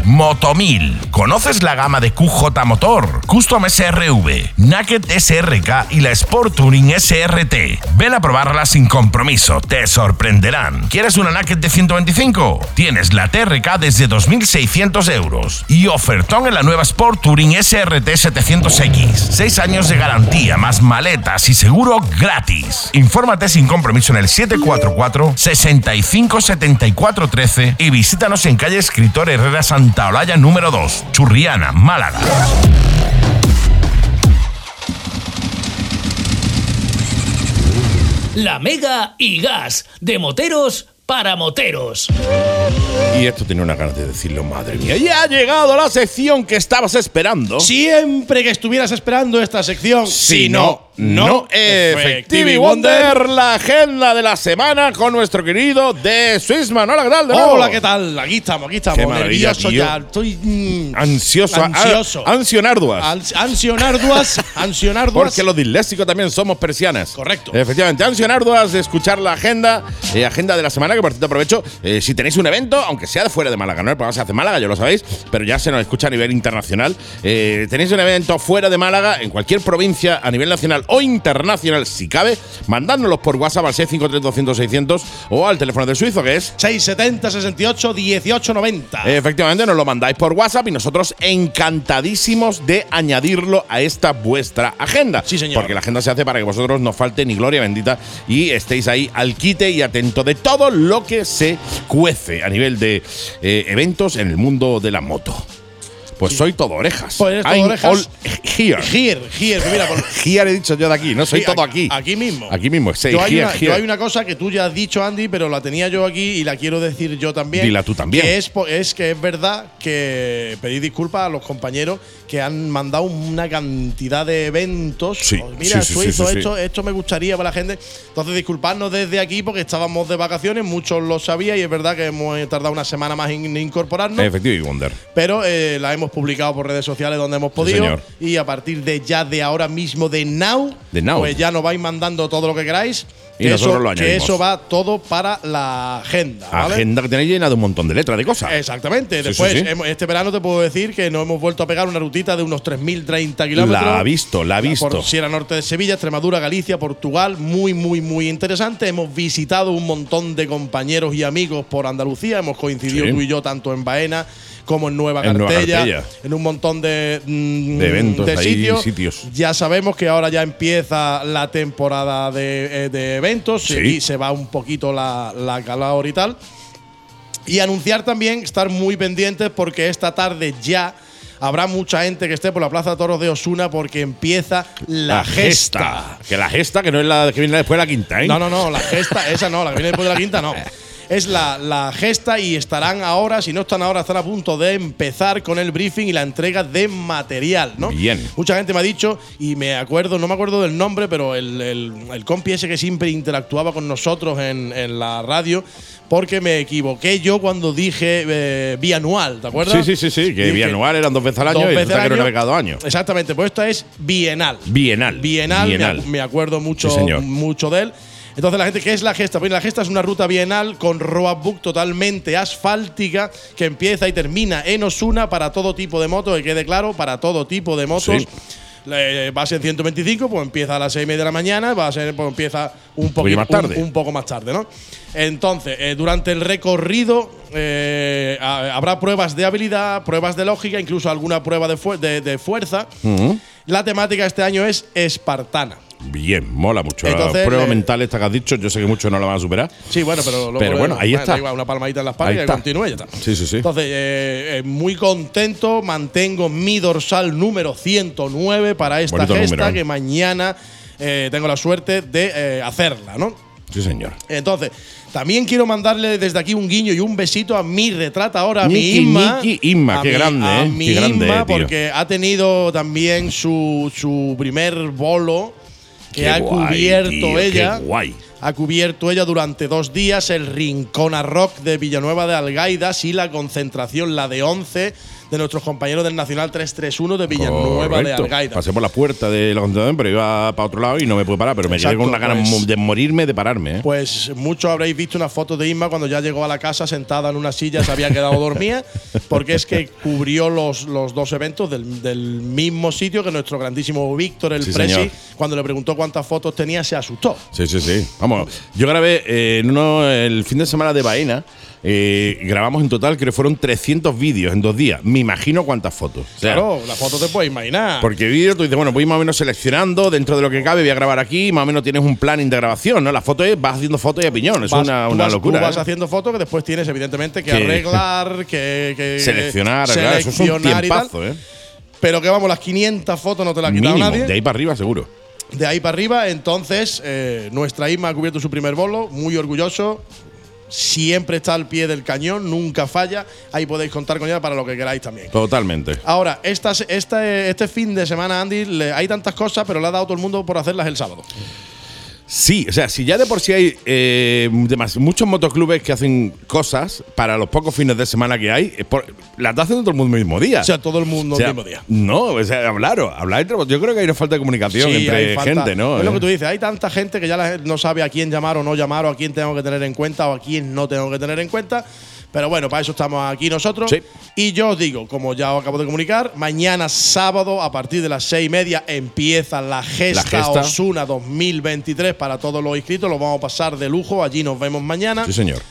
Motomil. ¿Conoces la gama de QJ Motor, Custom SRV, Naked SRK y la Sport Touring SRT? Ven a probarla sin compromiso, te sorprenderán. ¿Quieres una Naked de 125? Tienes la TRK desde 2.600 euros y ofertón en la nueva Sport Touring SRT 700X. 6 años de garantía, más maletas y seguro gratis. Infórmate sin compromiso en el 744 65 74 13 y visítanos en calle Escritor Herrera Santa Olalla número 2, Churriana, Málaga. La Mega y Gas, de moteros para moteros. Y esto tenía una ganas de decirlo, madre mía. Ya ha llegado la sección que estabas esperando. Siempre que estuvieras esperando esta sección, Si no, no. Efectivi Wonder, la agenda de la semana con nuestro querido de Swissman. Hola, ¿qué tal? Hola, ¿qué tal? Aquí estamos, aquí estamos. Qué Nervioso ya. Estoy. mm, Ansioso. Ansioso. a- Ansionarduas. ans- ansionarduas. ansionarduas. Porque los disléxicos también somos persianas. Correcto. Efectivamente, ansionarduas de escuchar la agenda, eh, agenda de la semana, que por cierto aprovecho, eh, si tenéis un evento, aunque sea de fuera de Málaga, ¿no? El programa se hace en Málaga, ya lo sabéis, pero ya se nos escucha a nivel internacional. Eh, tenéis un evento fuera de Málaga, en cualquier provincia, a nivel nacional o internacional, si cabe, mandádnoslos por WhatsApp al 653-200-600 o al teléfono del suizo, que es 670 68 18 90. Efectivamente, nos lo mandáis por WhatsApp y nosotros encantadísimos de añadirlo a esta vuestra agenda. Sí, señor. Porque la agenda se hace para que vosotros no falte ni gloria bendita y estéis ahí al quite y atento de todo lo que se cuece a nivel de eh, eventos en el mundo de la moto. Pues soy todo orejas. Pues eres todo I'm orejas. all here. Here, here, mira, por, Here he dicho yo de aquí, no soy Sí, todo aquí- aquí. mismo. Aquí mismo, sí, yo, hay here, una, here. yo hay una cosa que tú ya has dicho, Andy, pero la tenía yo aquí y la quiero decir yo también. Dila tú también. Que es, que es verdad que pedí disculpas a los compañeros que han mandado una cantidad de eventos. Sí, Oh, mira, sí, Suizo, sí, esto, esto me gustaría para la gente. Entonces, disculpadnos desde aquí porque estábamos de vacaciones, muchos lo sabían y es verdad que hemos tardado una semana más en incorporarnos. Efectivo y Wonder. Pero eh, la hemos publicado por redes sociales donde hemos podido. señor. y a partir de ya de ahora mismo, de now, De now. pues ya nos vais mandando todo lo que queráis. Y que nosotros eso, lo que añadimos. eso va todo para la agenda. ¿vale? Agenda que tenéis llena de un montón de letras, de cosas. Exactamente. Después, sí, sí. hemos- este verano te puedo decir que nos hemos vuelto a pegar una rutita de unos 3.030 kilómetros. La ha visto, la ha visto. Por Sierra Norte de Sevilla, Extremadura, Galicia, Portugal. Muy, muy, muy interesante. Hemos visitado un montón de compañeros y amigos por Andalucía. Hemos coincidido tú y yo tanto en Baena como en Nueva En Nueva Cartella, en un montón de, mm, De eventos de sitios. sitios. Ya sabemos que ahora ya empieza la temporada de, eh, de eventos Sí. y se va un poquito la, la calor y tal. Y anunciar también, estar muy pendientes porque esta tarde ya habrá mucha gente que esté por la Plaza de Toros de Osuna porque empieza la, gesta. Que la gesta, que no es la que viene después de la quinta, ¿eh? No, no, no, la gesta, esa no, la que viene después de la quinta no. Es la, la gesta y estarán ahora, si no están ahora, están a punto de empezar con el briefing y la entrega de material, ¿no? Bien. Mucha gente me ha dicho, y me acuerdo, no me acuerdo del nombre, pero el, el, el compi ese que siempre interactuaba con nosotros en, en la radio, porque me equivoqué yo cuando dije eh, bianual, ¿te acuerdas? Sí, sí, sí, sí, que Dije bianual eran dos veces al año dos y veces al año. años. Exactamente, pues esta es bienal. Bienal. Bienal, me Bienal. ac- Me, acuerdo mucho, Sí, mucho de él. Entonces, la gente, ¿qué es la gesta? Pues la gesta es una ruta bienal con roadbook totalmente asfáltica que empieza y termina en Osuna para todo tipo de motos, que quede claro, para todo tipo de motos. Sí. Eh, va a ser 125, pues empieza a las 6 y media de la mañana, va a ser, pues empieza un poquito más tarde. Un, un poco más tarde, ¿no? Entonces, eh, durante el recorrido eh, ha- habrá pruebas de habilidad, pruebas de lógica, incluso alguna prueba de, fu- de- de fuerza. La temática este año es espartana. Bien, mola mucho. Entonces, la prueba le- mental esta que has dicho, yo sé que muchos no la van a superar. Sí, bueno, pero Pero bueno, ahí está. una palmadita en la espalda Ahí y y ya está. Sí, sí, sí. Entonces, eh, eh, muy contento, mantengo mi dorsal número 109 para esta Bonito gesta número, ¿eh? que mañana tengo la suerte de hacerla, ¿no? Sí, señor. Entonces, también quiero mandarle desde aquí un guiño y un besito a mi retrata ahora, a mi Inma. Niki Inma, A qué mi- grande, a ¿eh? mi Qué grande, Inma, tío. porque ha tenido también su, su primer bolo que Qué ha guay, cubierto tío, qué ella. guay. Ha cubierto ella durante dos días el Rincón a Rock de Villanueva de Algaidas y la concentración, la de 11 de nuestros compañeros del Nacional 331 de Villanueva de Correcto. Algaidas. Pasé por la puerta de la concentración, pero iba para otro lado y no me pude parar. Pero me quedé con una gana pues- de morirme de pararme. ¿eh? Pues muchos habréis visto una foto de Inma cuando ya llegó a la casa sentada en una silla, se había quedado dormida, porque es que cubrió los, los dos eventos del, del mismo sitio que nuestro grandísimo Víctor, el Sí, Presi, señor. cuando le preguntó cuántas fotos tenía, se asustó. Sí, sí, sí. Vamos, yo grabé eh, en uno, el fin de semana de Baena. Eh, grabamos en total, creo que fueron 300 vídeos en dos días. Me imagino cuántas fotos. O sea, Claro, la foto te puedes imaginar. Porque vídeo, tú dices, bueno, voy más o menos seleccionando dentro de lo que cabe, voy a grabar aquí, más o menos tienes un planning de grabación, ¿no? La foto es, vas haciendo fotos y a piñón, es Vas- una, una vas- locura. Tú vas ¿eh? haciendo fotos que después tienes, evidentemente, que Que- arreglar, que, que- Seleccionar, eso es un tiempazo, ¿eh? Pero que vamos, las 500 fotos no te las ha quitado Mínimo, nadie. de ahí para arriba seguro. De ahí para arriba, entonces, eh, nuestra Isma ha cubierto su primer bolo, muy orgulloso. Siempre está al pie del cañón, nunca falla. Ahí podéis contar con ella para lo que queráis también. Totalmente. Ahora, estas, este, este fin de semana, Andy, le- hay tantas cosas, pero le ha dado todo el mundo por hacerlas el sábado. Sí, o sea, si ya de por sí hay eh, demas- muchos motoclubes que hacen cosas para los pocos fines de semana que hay, es por- las está haciendo todo el mundo el mismo día. O sea, todo el mundo O sea, el mismo día. No, o sea, hablaros, hablar entre Yo creo que hay una falta de comunicación Sí, entre falta- gente, ¿no? Es lo que Eh. tú dices, hay tanta gente que ya la- no sabe a quién llamar o no llamar, o a quién tengo que tener en cuenta o a quién no tengo que tener en cuenta. Pero bueno, para eso estamos aquí nosotros. Sí. Y yo os digo, como ya os acabo de comunicar, mañana sábado a partir de las seis y media empieza la Gesta, La Gesta. Osuna 2023 para todos los inscritos. Lo vamos a pasar de lujo. Allí nos vemos mañana. Sí, señor.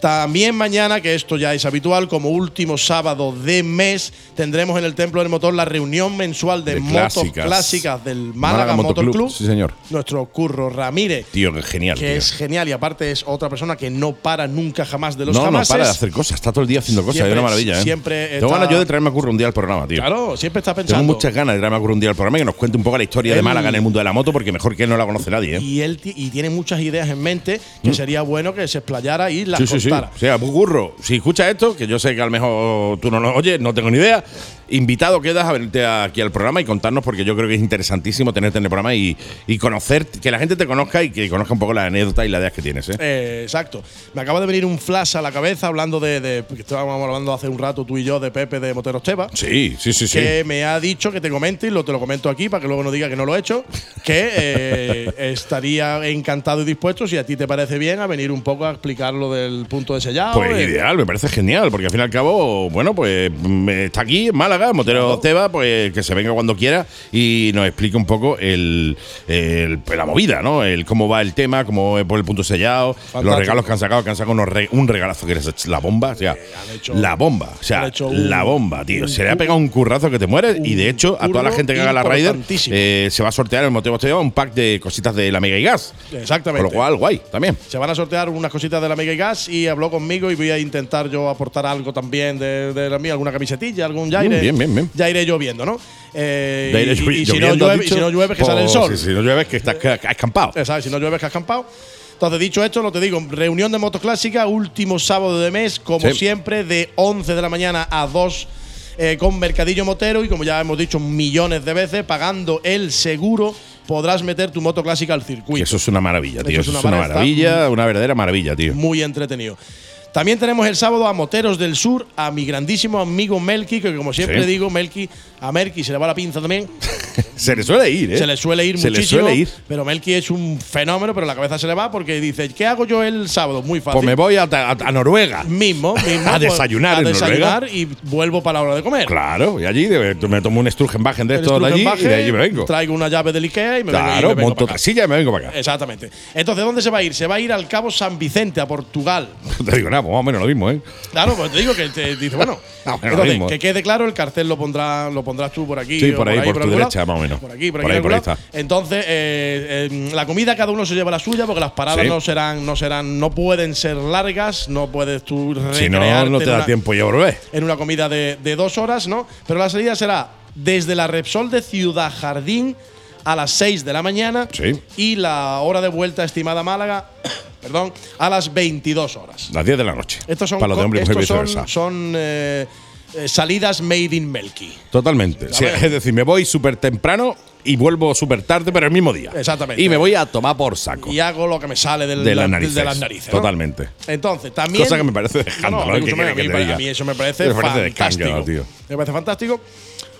También mañana, que esto ya es habitual, como último sábado de mes, tendremos en el Templo del Motor la reunión mensual de, De motos clásicas. clásicas del Málaga, Málaga Motor. Club. Sí, señor. Nuestro Curro Ramírez, Tío, que genial. que tío. es genial y aparte es otra persona que no para nunca jamás de los no, no jamases. para de hacer cosas, está todo el día haciendo cosas, Siempre- es una maravilla, ¿eh? siempre Tengo está- ganas yo de traerme a Curro un día al programa, tío. Claro, siempre está Tengo pensando. muchas ganas de traerme a Curro un día al programa y que nos cuente un poco la historia de Málaga en el mundo de la moto, porque mejor que él no la conoce nadie, ¿eh? y él y tiene muchas ideas en mente que sería bueno que se explayara y las Mm. Sí, sí, sí. O sea, Curro, si escuchas esto, que yo sé que a lo mejor tú no lo oyes, no tengo ni idea, invitado quedas a venirte aquí al programa y contarnos, porque yo creo que es interesantísimo tenerte en el programa y, y conocer, que la gente te conozca y que conozca un poco la anécdota y las ideas que tienes, ¿eh? Eh, exacto. Me acaba de venir un flash a la cabeza hablando de, de- que estábamos hablando hace un rato tú y yo de Pepe de Moteros Teba. Sí, sí, sí, sí. que me ha dicho que te comente y lo te lo comento aquí para que luego no diga que no lo he hecho, que eh, estaría encantado y dispuesto, si a ti te parece bien, a venir un poco a explicar lo del punto de sellado. Pues ideal, me parece genial, porque al fin y al cabo, bueno, pues mm, está aquí en Málaga, Málaga, Motero Teba, pues que se venga cuando quiera y nos explique un poco el, el- pues, la movida, ¿no? El cómo va el tema, cómo es por el punto sellado, los regalos que han sacado, que han sacado unos re- un regalazo que es la bomba, o sea, hecho- la bomba, o sea, un- la bomba, tío. Se le ha pegado un currazo que te mueres y de hecho a toda la gente que haga la Raider eh, se va a sortear el Motero Teba un pack de cositas de la Mega y Gas. Exactamente. Con lo cual, guay, también. Se van a sortear unas cositas de la Mega y Gas y habló conmigo y voy a intentar yo aportar algo también de, de la mía, alguna camisetilla, algún Mm, bien, bien, bien. ya iré yo viendo, ¿no? Eh, De ahí y, y si, no lloviendo, llueve, y si no llueve, que sale el sol. Si, si no llueve, que estás que- que ¿sabes? Si no llueve, que has campado. Entonces, dicho esto, lo te digo, reunión de motoclásica, último sábado de mes, como Sí. siempre, de 11 de la mañana a 2 eh, con Mercadillo Motero y como ya hemos dicho millones de veces, pagando el seguro, podrás meter tu motoclásica al Que circuito. eso es una maravilla, tío. Eso Eso es es una una maravilla. maravilla, una verdadera maravilla, tío. Muy entretenido. También tenemos el sábado a Moteros del Sur, a mi grandísimo amigo Melky, que como siempre Sí. digo, Melky, a Melky se le va la pinza también. Se le suele ir, ¿eh? Se le suele ir Se le muchísimo. suele ir. Pero Melky es un fenómeno, pero la cabeza se le va porque dice, ¿qué hago yo el sábado? Muy fácil. Pues me voy a, a- a Noruega. mismo, mismo, A pues, desayunar a en desayunar y vuelvo para la hora de comer. Claro, y allí me tomo un Sturgenbachen de estos de allí y de allí me vengo. Traigo una llave del Ikea y me vengo, Claro, vengo monto para acá. silla y me vengo para acá. Exactamente. Entonces, ¿dónde se va a ir? Se va a ir al Cabo San Vicente, a Portugal. Te digo, nada, pues más o menos lo mismo, ¿eh? Claro, pues te digo que te dice, bueno, Ah, entonces, mismo. que quede claro, el cartel lo pondrá, lo pondrás tú por aquí. Sí, por ahí, por tu derecha, más o menos. Por aquí, por aquí. Por ahí, por algún ahí lado. Entonces, eh, eh, la comida cada uno se lleva la suya porque las paradas Sí. no serán, no serán, no pueden ser largas, no puedes tú Si no, no te da una- tiempo ya volver. en una comida de, de dos horas, ¿no? Pero la salida será desde la Repsol de Ciudad Jardín a las 6 de la mañana Sí. y la hora de vuelta estimada a Málaga, perdón, a las 22 horas. Las 10 de la noche. Estos son, Para los de estos son, son, eh, eh, salidas made in Melky. Totalmente. Sí, es decir, me voy súper temprano y vuelvo súper tarde, pero el mismo día. Exactamente. Y me voy a tomar por saco. Y hago lo que me sale del- De las la- narices. de las narices. ¿no? Totalmente. Entonces, también. Cosa que me parece de No, no, ¿eh? escúchame, ¿Qué a, mí, que te diga? a mí eso me parece, Me parece de fantástico. escándalo. Me parece fantástico.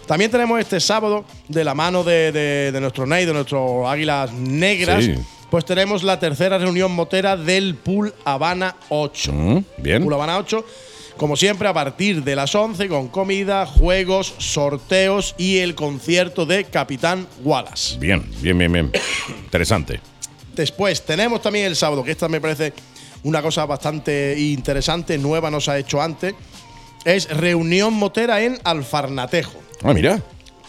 También tenemos este sábado, de la mano de, de- de nuestro Ney, de nuestro Águilas Negras, Sí. pues tenemos la tercera reunión motera del Pool Habana 8. Mm, bien. Pool Habana 8. Como siempre, a partir de las 11, con comida, juegos, sorteos y el concierto de Capitán Wallace. Bien, bien, bien, bien. Interesante. Después tenemos también el sábado, que esta me parece una cosa bastante interesante, nueva, no se ha hecho antes. Es reunión motera en Alfarnatejo. Ah, mira.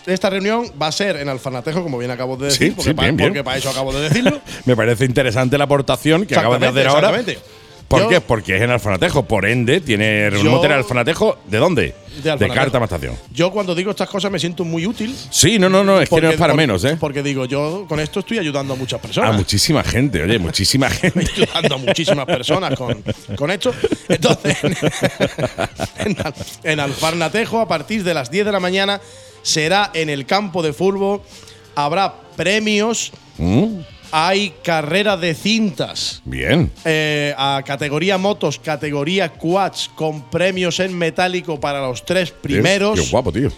Esta reunión va a ser en Alfarnatejo, como bien acabo de decir, Sí, porque, sí, pa- bien, bien. porque para eso acabo de decirlo. Me parece interesante la aportación que acabas de hacer ahora. exactamente. ¿Por Yo- qué? Porque es en Alfanatejo. Por ende, tiene Yo- remote en Alfanatejo. ¿De dónde? De Alfanatejo. Carta. Yo cuando digo estas cosas me siento muy útil. Sí, no, no, no. Es que no es para por- menos, ¿eh? Porque digo, yo con esto estoy ayudando a muchas A personas. muchísima gente, oye, muchísima gente. ayudando a muchísimas personas con, con esto. Entonces, en, Al- en Alfarnatejo, a partir de las 10 de la mañana, será en el campo de fútbol. Habrá premios, Mm, hay carrera de cintas. Bien. eh, a categoría motos, categoría quads, con premios en metálico para los tres primeros. Qué guapo, tío.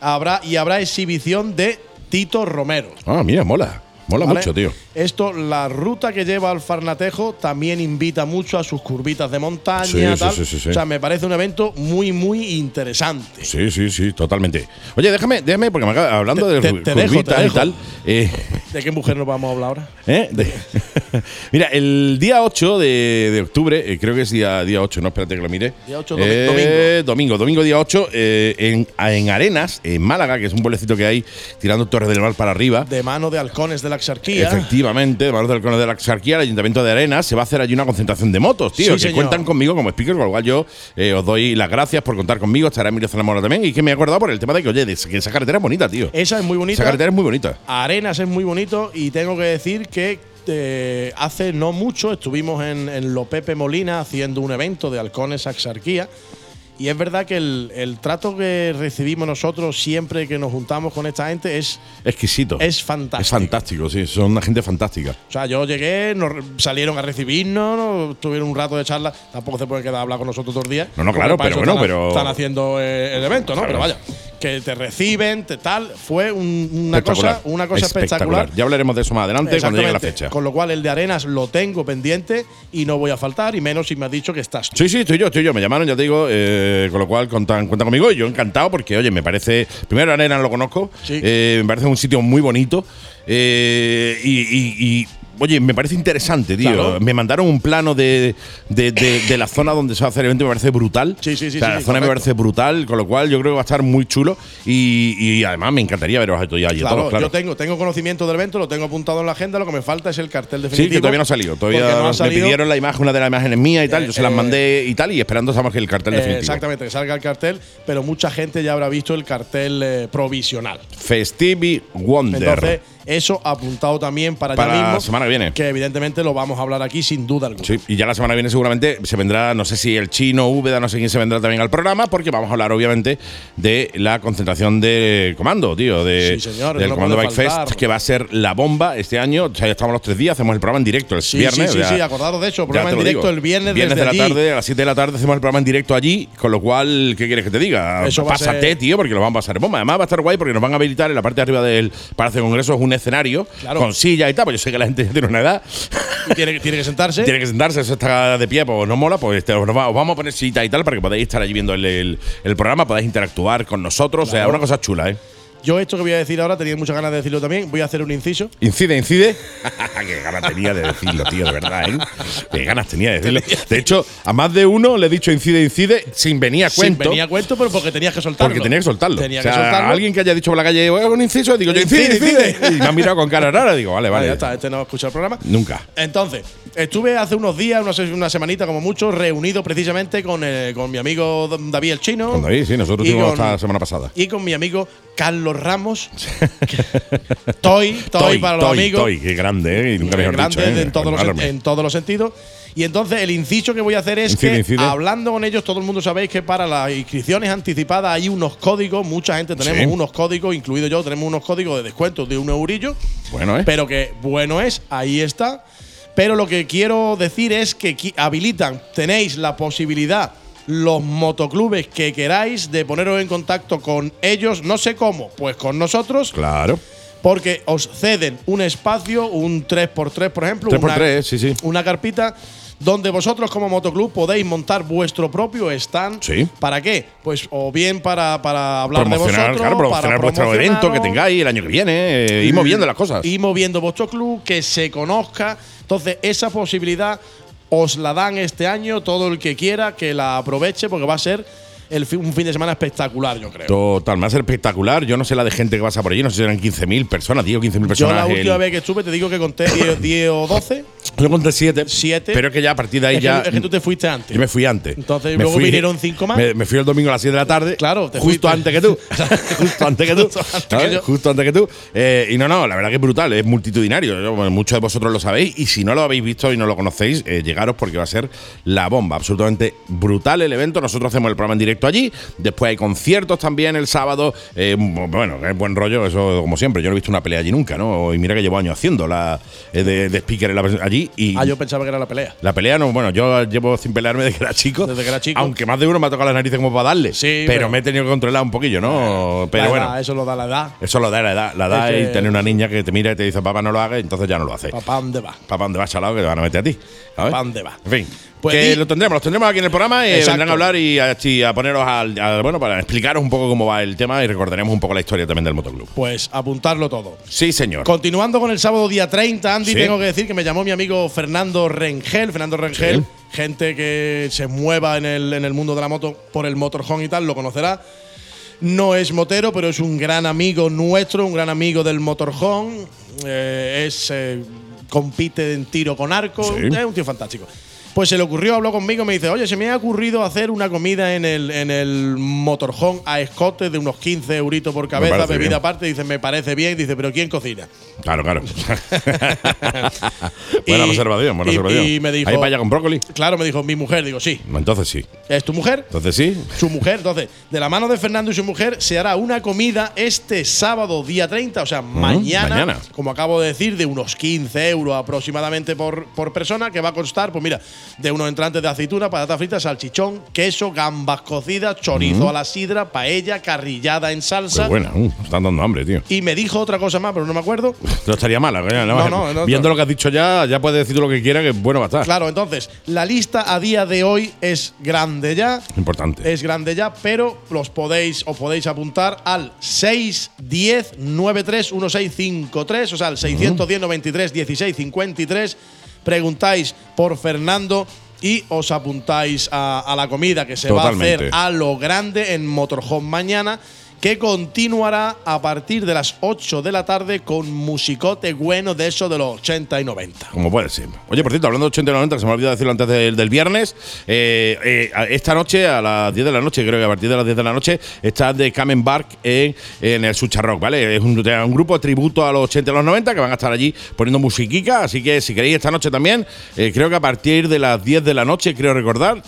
Habrá, y habrá exhibición de Tito Romero. Ah, mira, mola. Mola ¿vale? mucho, tío. Esto, la ruta que lleva al Farnatejo también invita mucho a sus curvitas de montaña. Sí, sí, tal. sí, sí, sí. O sea, me parece un evento muy, muy interesante. Sí, sí, sí, totalmente. Oye, déjame, déjame, porque me acaba, hablando Te- de te- ru- te dejo, curvitas te y dejo. tal. eh, ¿De qué mujer nos vamos a hablar ahora? ¿eh? De- Mira, el día 8 de, de octubre, eh, creo que es día, día 8, no, espérate que lo mire. Día 8, domi- Eh, domingo. Domingo, día 8, eh, en, en Arenas, en Málaga, que es un pueblecito que hay tirando Torres del Mar para arriba. De mano de halcones de la Exarquía. Efectivamente, de manos del Cono de la Exarquía, el Ayuntamiento de Arenas, se va a hacer allí una concentración de motos, tío. Sí, que señor. cuentan conmigo como speaker, con lo cual yo eh, os doy las gracias por contar conmigo. Estará Emilio Zamora también. Y que me he acordado por el tema de que, oye, de- que esa carretera es bonita, tío. Esa es muy bonita. Esa carretera es muy bonita. Arenas es muy bonito y tengo que decir que eh, hace no mucho estuvimos en, en Lo Pepe Molina haciendo un evento de halcones a Exarquía. Y es verdad que el, el trato que recibimos nosotros siempre que nos juntamos con esta gente es, Exquisito. es fantástico. Es fantástico, sí. Son una gente fantástica. O sea, yo llegué, nos salieron a recibirnos, nos tuvieron un rato de charla. Tampoco se pueden quedar a hablar con nosotros todos los días. No, no, claro, pero bueno, están, pero- Están haciendo eh, el evento, ¿no? Claro. Pero vaya, que te reciben, te tal. Fue un- una, cosa, una cosa espectacular. Ya hablaremos de eso más adelante cuando llegue la Exactamente. fecha. Con lo cual, el de Arenas lo tengo pendiente y no voy a faltar, y menos si me has dicho que estás tú. Sí, sí, estoy yo, estoy yo. Me llamaron, ya te digo, eh, con lo cual contan, cuenta conmigo y yo encantado porque, oye, me parece. Primero, Arena no lo conozco. Sí. eh, me parece un sitio muy bonito. eh, y, y- y, Oye, me parece interesante, tío. Claro. Me mandaron un plano de, de- de- de la zona donde se va a hacer el evento, me parece brutal. Sí, sí, sí, O sea, sí, la zona me parece brutal, con lo cual yo creo que va a estar muy chulo. Y, y además me encantaría veros allí. a Claro, todos, claro. yo tengo, tengo conocimiento del evento, lo tengo apuntado en la agenda, lo que me falta es el cartel Sí, definitivo. que todavía no ha salido. Todavía no ha me salido. pidieron la imagen, una de las imágenes mías y tal. Eh, yo se las eh, mandé y tal. Y esperando estamos que el cartel Eh, definitivo. exactamente, que salga el cartel, pero mucha gente ya habrá visto el cartel eh, provisional. Festivi Wonder. Entonces, eso apuntado también para, Para ya mismo. la semana que viene. Que evidentemente lo vamos a hablar aquí sin duda alguna. Sí, y ya la semana que viene seguramente se vendrá, no sé si el chino, Úbeda, no sé quién se vendrá también al programa, porque vamos a hablar obviamente de la concentración de comando, tío, de, Sí, señor, del no Comando Bike Fest, que va a ser la bomba este año. O sea, ya estamos los tres días, hacemos el programa en directo el Sí, viernes. sí, sí, sí, acordaros de eso, programa en directo digo. el viernes, Viernes desde de la allí. tarde, a las 7 de la tarde hacemos el programa en directo allí, con lo cual, ¿qué quieres que te diga? Eso Pásate, ser- tío, porque lo vamos a pasar bomba. Además va a estar guay porque nos van a habilitar en la parte de arriba del Palacio de Congresos un escenario Claro. con silla y tal, pues yo sé que la gente ya tiene una edad. Y tiene, tiene que sentarse. Tiene que sentarse, eso está de pie, pues no mola, pues este, os, va- os vamos a poner cita y tal para que podáis estar allí viendo el, el- el programa, podáis interactuar con nosotros, o sea, Claro. una cosa chula, ¿eh? Yo esto que voy a decir ahora tenía muchas ganas de decirlo también. Voy a hacer un inciso. Incide, incide. Qué ganas tenía de decirlo, tío, de verdad, ¿eh? Qué ganas tenía de decirlo. De hecho, a más de uno le he dicho incide, incide, sin venir a cuento. Sin venía a cuento, pero porque tenías que soltarlo. Porque tenía que soltarlo. Tenía o sea, que soltarlo. alguien que haya dicho por la calle, "Oye, un inciso, digo yo, incide, Incide, incide. Y me han mirado con cara rara, digo, vale, Vale, vale. ya está, este no escucha el programa. Nunca. Entonces, estuve hace unos días, una, se- una semanita como mucho, reunido precisamente con, eh, con mi amigo David el Chino. Con David, sí, nosotros y tuvimos con- esta semana pasada. Y con mi amigo Carlos Ramos. Toy, Toy para los Toy, amigos. Toy, qué grande, ¿eh? Y nunca mejor grande dicho, ¿eh? en, todos los, en todos los sentidos. Y entonces el inciso que voy a hacer es Incide, que incide. hablando con ellos, todo el mundo sabéis que para las inscripciones anticipadas hay unos códigos, mucha gente tenemos Sí. unos códigos, incluido yo, tenemos unos códigos de descuento de un eurillo. Bueno, ¿eh? Pero que bueno es, ahí está. Pero lo que quiero decir es que habilitan, tenéis la posibilidad, los motoclubes que queráis, de poneros en contacto con ellos, no sé cómo, pues con nosotros, Claro. porque os ceden un espacio, un 3x3, por ejemplo, 3x3, sí, sí. una carpita donde vosotros como motoclub podéis montar vuestro propio stand. Sí. ¿Para qué? Pues o bien para, para hablar de vosotros, claro, para promocionar vuestro evento que tengáis el año que viene, eh, ir moviendo las cosas. ir moviendo vuestro club, que se conozca. Entonces, esa posibilidad os la dan este año, todo el que quiera que la aproveche, porque va a ser el un fin de semana espectacular, yo creo. Total, va a ser espectacular. Yo no sé la de gente que pasa por allí, no sé si eran 15.000 personas, tío, 15.000 yo personas. la el- última vez que estuve te digo que conté 10, 10 o 12. Yo conté 7. Siete. Pero es que ya a partir de ahí Es que, ya. es que tú te fuiste antes. Yo me fui antes. Entonces, Me luego fui- vinieron cinco más. Me, me fui el domingo a las 7 de la tarde. Claro, te justo antes que tú. justo antes que tú. Justo antes que yo. Justo antes que tú. Eh, y no, no, la verdad que es brutal, es multitudinario. Bueno, muchos de vosotros lo sabéis. Y si no lo habéis visto y no lo conocéis, eh, llegaros porque va a ser la bomba. Absolutamente brutal el evento. Nosotros hacemos el programa en directo allí. Después hay conciertos también el sábado. Eh, bueno, es buen rollo, eso como siempre. Yo no he visto una pelea allí nunca, ¿no? Y mira que llevo años haciendo la eh, de, de speaker en Y Ah, yo pensaba que era la pelea. la pelea no, bueno, yo llevo sin pelearme desde que era chico. Desde que era chico. Aunque más de uno me ha tocado las narices como para darle. Sí, pero, pero- me he tenido que controlar un poquillo, ¿no? Pero La bueno. eso lo da la edad. Eso lo da la edad, la edad Es tener una niña que te mira y te dice, papá, no lo hagas, entonces ya no lo hace. Papá, ¿dónde va? Papá, ¿dónde vas, chalado? Que te van a meter a ti. ¿sabes? Papá, ¿dónde va? En fin. Pues que lo tendremos, los tendremos aquí en el programa y Exacto. vendrán a hablar y a, y a poneros al, bueno, para explicaros un poco cómo va el tema y recordaremos un poco la historia también del motoclub. Pues apuntarlo todo. Sí, señor. Continuando con el sábado día 30, Andy, Sí. tengo que decir que me llamó mi amigo Fernando Rengel. Fernando Rengel, Sí. gente que se mueva en el, en el mundo de la moto por el motorhome y tal, lo conocerá. No es motero, pero es un gran amigo nuestro, un gran amigo del motorhome. Eh, es, eh, compite en tiro con arco. Sí. Es un tío fantástico. Pues se le ocurrió, habló conmigo, me dice, oye, se me ha ocurrido hacer una comida en el, en el motorhome a escote de unos 15 euritos por cabeza, bebida bien. aparte. Dice, me parece bien. Dice, pero ¿quién cocina? Claro, claro. Y- buena observación, buena y- observación. y me dijo- ¿Hay paella con brócoli? Claro, me dijo mi mujer. Digo, sí. Entonces sí. ¿Es tu mujer? Entonces sí. Su mujer. Entonces, de la mano de Fernando y su mujer, se hará una comida este sábado, día 30, o sea, mañana, mañana. como acabo de decir, de unos 15 euros aproximadamente por, por persona, que va a costar, pues mira, de unos entrantes de aceituna, patata frita, salchichón, queso, gambas cocidas, chorizo a la sidra, paella, carrillada en Qué salsa. buena. Uh, están dando hambre, tío. Y me dijo otra cosa más, pero no me acuerdo. No estaría mala. coño, No, no, no, Viendo lo que has dicho ya, ya puedes decir lo que quieras, que bueno va a estar. Claro, entonces, la lista a día de hoy es grande ya. Importante. Es grande ya, pero los podéis os podéis apuntar al 610 93 1653, o sea, al 610 93 16 53. Preguntáis por Fernando y os apuntáis a, a la comida que se va a hacer a lo grande en Motorhome mañana. Que continuará a partir de las 8 de la tarde con musicote bueno de eso de los 80 y 90. Como puede ser. Oye, por cierto, hablando de 80 y 90, que se me ha olvidado decirlo antes del, del viernes, eh, eh, a- esta noche, a las 10 de la noche, creo que a partir de las 10 de la noche, está de Kamen Bark en, en el Sucha Rock, ¿vale? Es un, un grupo de tributo a los 80 y los 90 que van a estar allí poniendo musiquica, así que si queréis esta noche también, eh, creo que a partir de las 10 de la noche, creo recordar,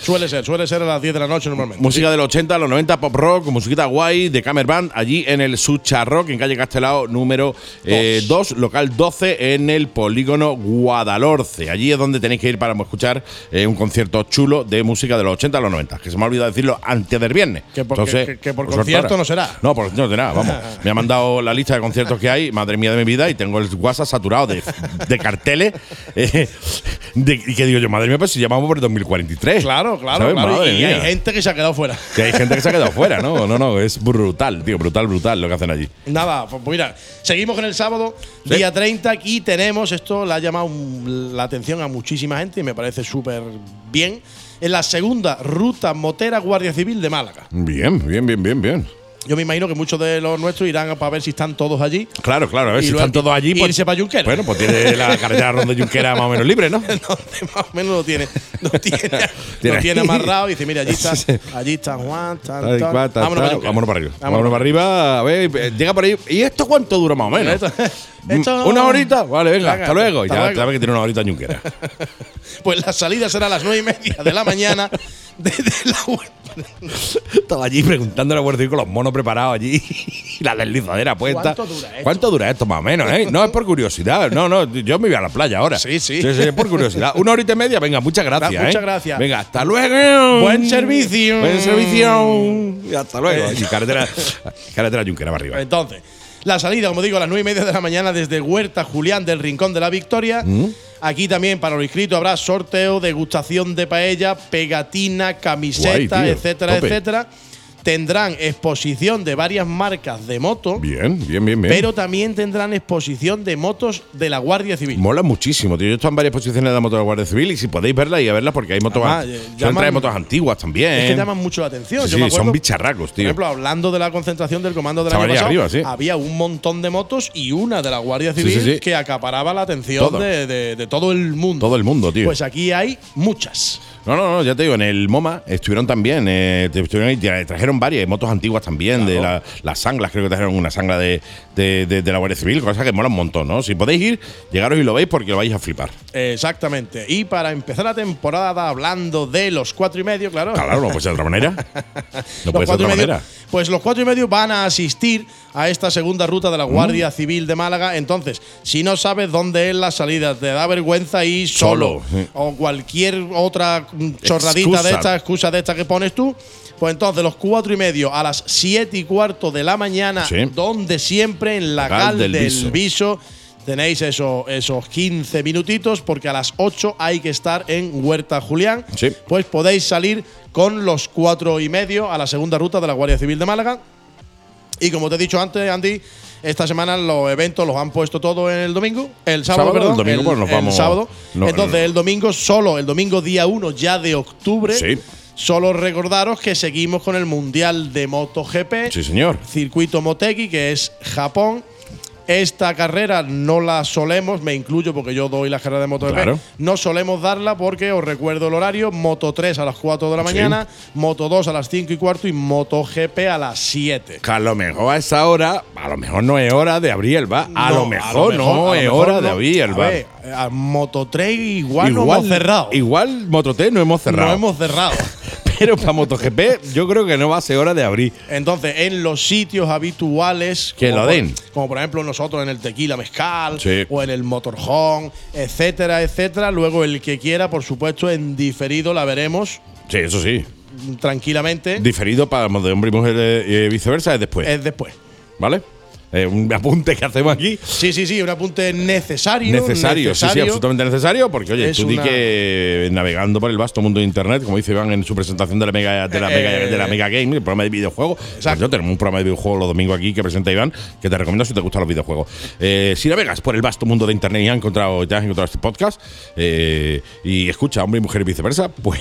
Suele ser, suele ser a las 10 de la noche normalmente. Música de los 80, los 90, pop rock, musiquita guay de Camer Band, allí en el Sucha Rock, en calle Castelao número 2, local 12, en el polígono Guadalhorce. Allí es donde tenéis que ir para escuchar eh, un concierto chulo de música de los 80 a los 90, que se me ha olvidado decirlo antes del viernes. Que por- que- que por pues concierto no será. No, por no será, vamos. Me ha mandado la lista de conciertos que hay, madre mía de mi vida, y tengo el WhatsApp saturado de, de carteles. eh, de- y que digo yo, madre mía, pues si llamamos por el 2043. Claro, claro, claro. Y hay gente que se ha quedado fuera. Que hay gente que se ha quedado fuera, ¿no? No, no, es brutal, tío, brutal, brutal lo que hacen allí. Nada, pues mira, seguimos con el sábado, Sí. día 30. Aquí tenemos, esto le ha llamado la atención a muchísima gente y me parece súper bien. En la segunda ruta motera Guardia Civil de Málaga. Bien, bien, bien, bien, bien. Yo me imagino que muchos de los nuestros irán para ver si están todos allí. Claro, claro, a ver Y si están todos allí. pues- irse pa' Junquera. Bueno, pues tiene la carretera ronda de Junquera más o menos libre, ¿no? donde más o menos lo tiene, lo tiene, Tiene lo tiene ahí. amarrado y dice, mira, allí está, allí está Juan, Tal tal, Vámonos tal. Vámonos para arriba. Vámonos Vámonos para arriba. A ver, eh, llega por ahí. ¿Y esto cuánto dura más o menos? Esto- ¿Una horita? Vale, venga, Venga, hasta luego. hasta ya luego. sabes que tiene una horita Junquera. Pues la salida será a las nueve y media de la mañana desde la web. Estaba allí preguntando a la Guardia Civil con los monos preparados allí y la deslizadera puesta. ¿Cuánto dura esto? ¿Cuánto dura esto más o menos? eh? No es por curiosidad. No, no, yo me voy a la playa ahora. Sí, sí. Sí, sí, es por curiosidad. Una horita y media, venga, muchas gracias. Muchas ¿eh? gracias. Venga, hasta luego. Buen servicio. Buen servicio. Y hasta luego. Y carretera, carretera Junquera para arriba. Entonces, la salida, como digo, a las nueve y media de la mañana desde Huerta Julián del Rincón de la Victoria. Mm. Aquí también para los inscritos habrá sorteo, degustación de paella, pegatina, camiseta, Guay, tío. etcétera, Tope. etcétera. Tendrán exposición de varias marcas de moto, Bien, bien, bien, bien. pero también tendrán exposición de motos de la Guardia Civil. Mola muchísimo, tío. Yo he estado en varias posiciones de la moto de la Guardia Civil y si podéis verla y a verla porque hay motos, Además, eh, llaman- motos antiguas también. Es que llaman mucho la atención. Sí, Yo me sí, son bicharracos, Por tío. ejemplo, hablando de la concentración del comando allá pasado, arriba, sí. había un montón de motos y una de la Guardia Civil sí, que acaparaba la atención de, de- de todo el mundo. Todo el mundo, tío. Pues aquí hay muchas. No, no, no, ya te digo, en el MoMA estuvieron también, eh, estuvieron ahí, tra- trajeron varias, motos antiguas también, de la- las sanglas, creo que trajeron una sangla de, de- de- de la Guardia Civil, cosa que mola un montón, ¿no? Si podéis ir, llegaros y lo veis porque lo vais a flipar. Exactamente. Y para empezar la temporada hablando de los cuatro y medio, claro. Claro, no puede ser de otra manera. No puede ser de otra medio, manera. Pues los cuatro y medio van a asistir a esta segunda ruta de la Guardia Civil de Málaga. Entonces, si no sabes dónde es la salida, te da vergüenza ir solo. O cualquier otra mm, chorradita Excusa. de esta, excusa de esta que pones tú. Pues entonces, los cuatro y medio a las siete y cuarto de la mañana, Sí. donde siempre en la Gal del del, Viso. Viso. Tenéis eso- esos 15 minutitos porque a las 8 hay que estar en Huerta Julián. Sí. Pues podéis salir con los cuatro y medio a la segunda ruta de la Guardia Civil de Málaga. Y como te he dicho antes, Andy, esta semana los eventos los han puesto todo en el domingo. El sábado, Sábado, perdón. el domingo, pues nos el vamos- sábado. no, Entonces, no. el domingo solo, el domingo día 1 ya de octubre. Sí. Solo recordaros que seguimos con el Mundial de MotoGP. Sí, señor. Circuito Motegi, que es Japón. Esta carrera no la solemos, me incluyo porque yo doy la carrera de MotoGP. Claro. No solemos darla porque os recuerdo el horario: Moto 3 a las 4 de la mañana, Moto 2 a las 5 y cuarto y MotoGP a las 7. Que a lo mejor a esa hora, a lo mejor no es hora de abrir el bar. A, No, lo mejor no a lo es mejor hora de no. abrir el A bar. ver, a Moto 3 igual, no hemos cerrado. Igual Moto T no hemos cerrado. No hemos cerrado. Pero para MotoGP, yo creo que no va a ser hora de abrir. Entonces, en los sitios habituales. Que lo por- den. como por ejemplo nosotros en el Tequila Mezcal. Sí. O en el Motorhome, etcétera, etcétera. Luego el que quiera, por supuesto, en diferido la veremos Sí, eso sí. tranquilamente. Diferido para de hombre y mujer eh, y viceversa es después. es después. ¿Vale? Eh, un apunte que hacemos aquí. Sí, sí, sí, un apunte necesario. Necesario, sí, sí, absolutamente necesario, porque oye, Es tú di que navegando por el vasto mundo de internet, como dice Iván en su presentación de la Mega, de la Eh, Mega, de la Mega Game, el programa de videojuegos. Pues yo tenemos un programa de videojuegos los domingos aquí que presenta Iván, que te recomiendo si te gustan los videojuegos. Eh, si navegas por el vasto mundo de internet y has encontrado, ya has encontrado este podcast, eh, y escucha hombre y mujer y viceversa, pues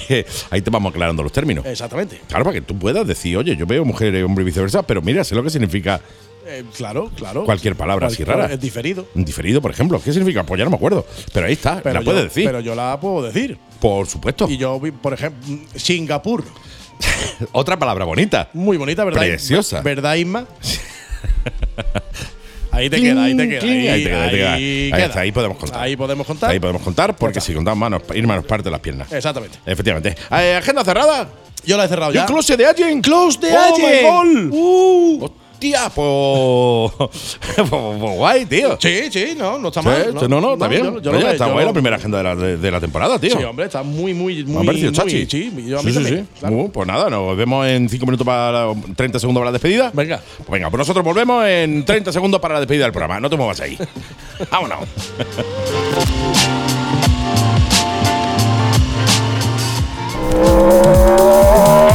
ahí te vamos aclarando los términos. Exactamente. Claro, para que tú puedas decir, oye, yo veo mujer, hombre y viceversa, pero mira, sé lo que significa Eh, claro, claro. Cualquier palabra así rara. Es diferido. diferido, por ejemplo. ¿Qué significa? Pues ya no me acuerdo. Pero ahí está, Pero la yo, puedes decir. Pero yo la puedo decir. por supuesto. Y yo, vi, por ejemplo, Singapur. Otra palabra bonita. Muy bonita, ¿verdad? Preciosa. ¿Verdad, Isma? ahí te queda, ahí te queda. Ahí te queda, ahí te queda. Ahí queda. está, ahí podemos contar. Ahí podemos contar. Ahí podemos contar, porque si contamos manos, Irma nos parte las piernas. Exactamente. Efectivamente. Eh, agenda cerrada. Yo la he cerrado ¿Y ya. un close de Allen? Close de ¡Oh, my! Uh. ¡Hostia! Pues. pues, pues guay, tío. Sí, sí, no, no está mal. sí, no, no, está bien. yo- yo Oye, está guay la primera agenda de la, de, de la temporada, tío. Sí, hombre, está muy, muy, muy. Me ha parecido muy- chachi. Sí, yo a mí sí, sí, también, sí. claro. Uh, pues nada, nos vemos en 5 minutos para la- 30 segundos para la despedida. Venga. Pues venga, pues nosotros volvemos en 30 segundos para la despedida del programa. No te muevas ahí. Vámonos.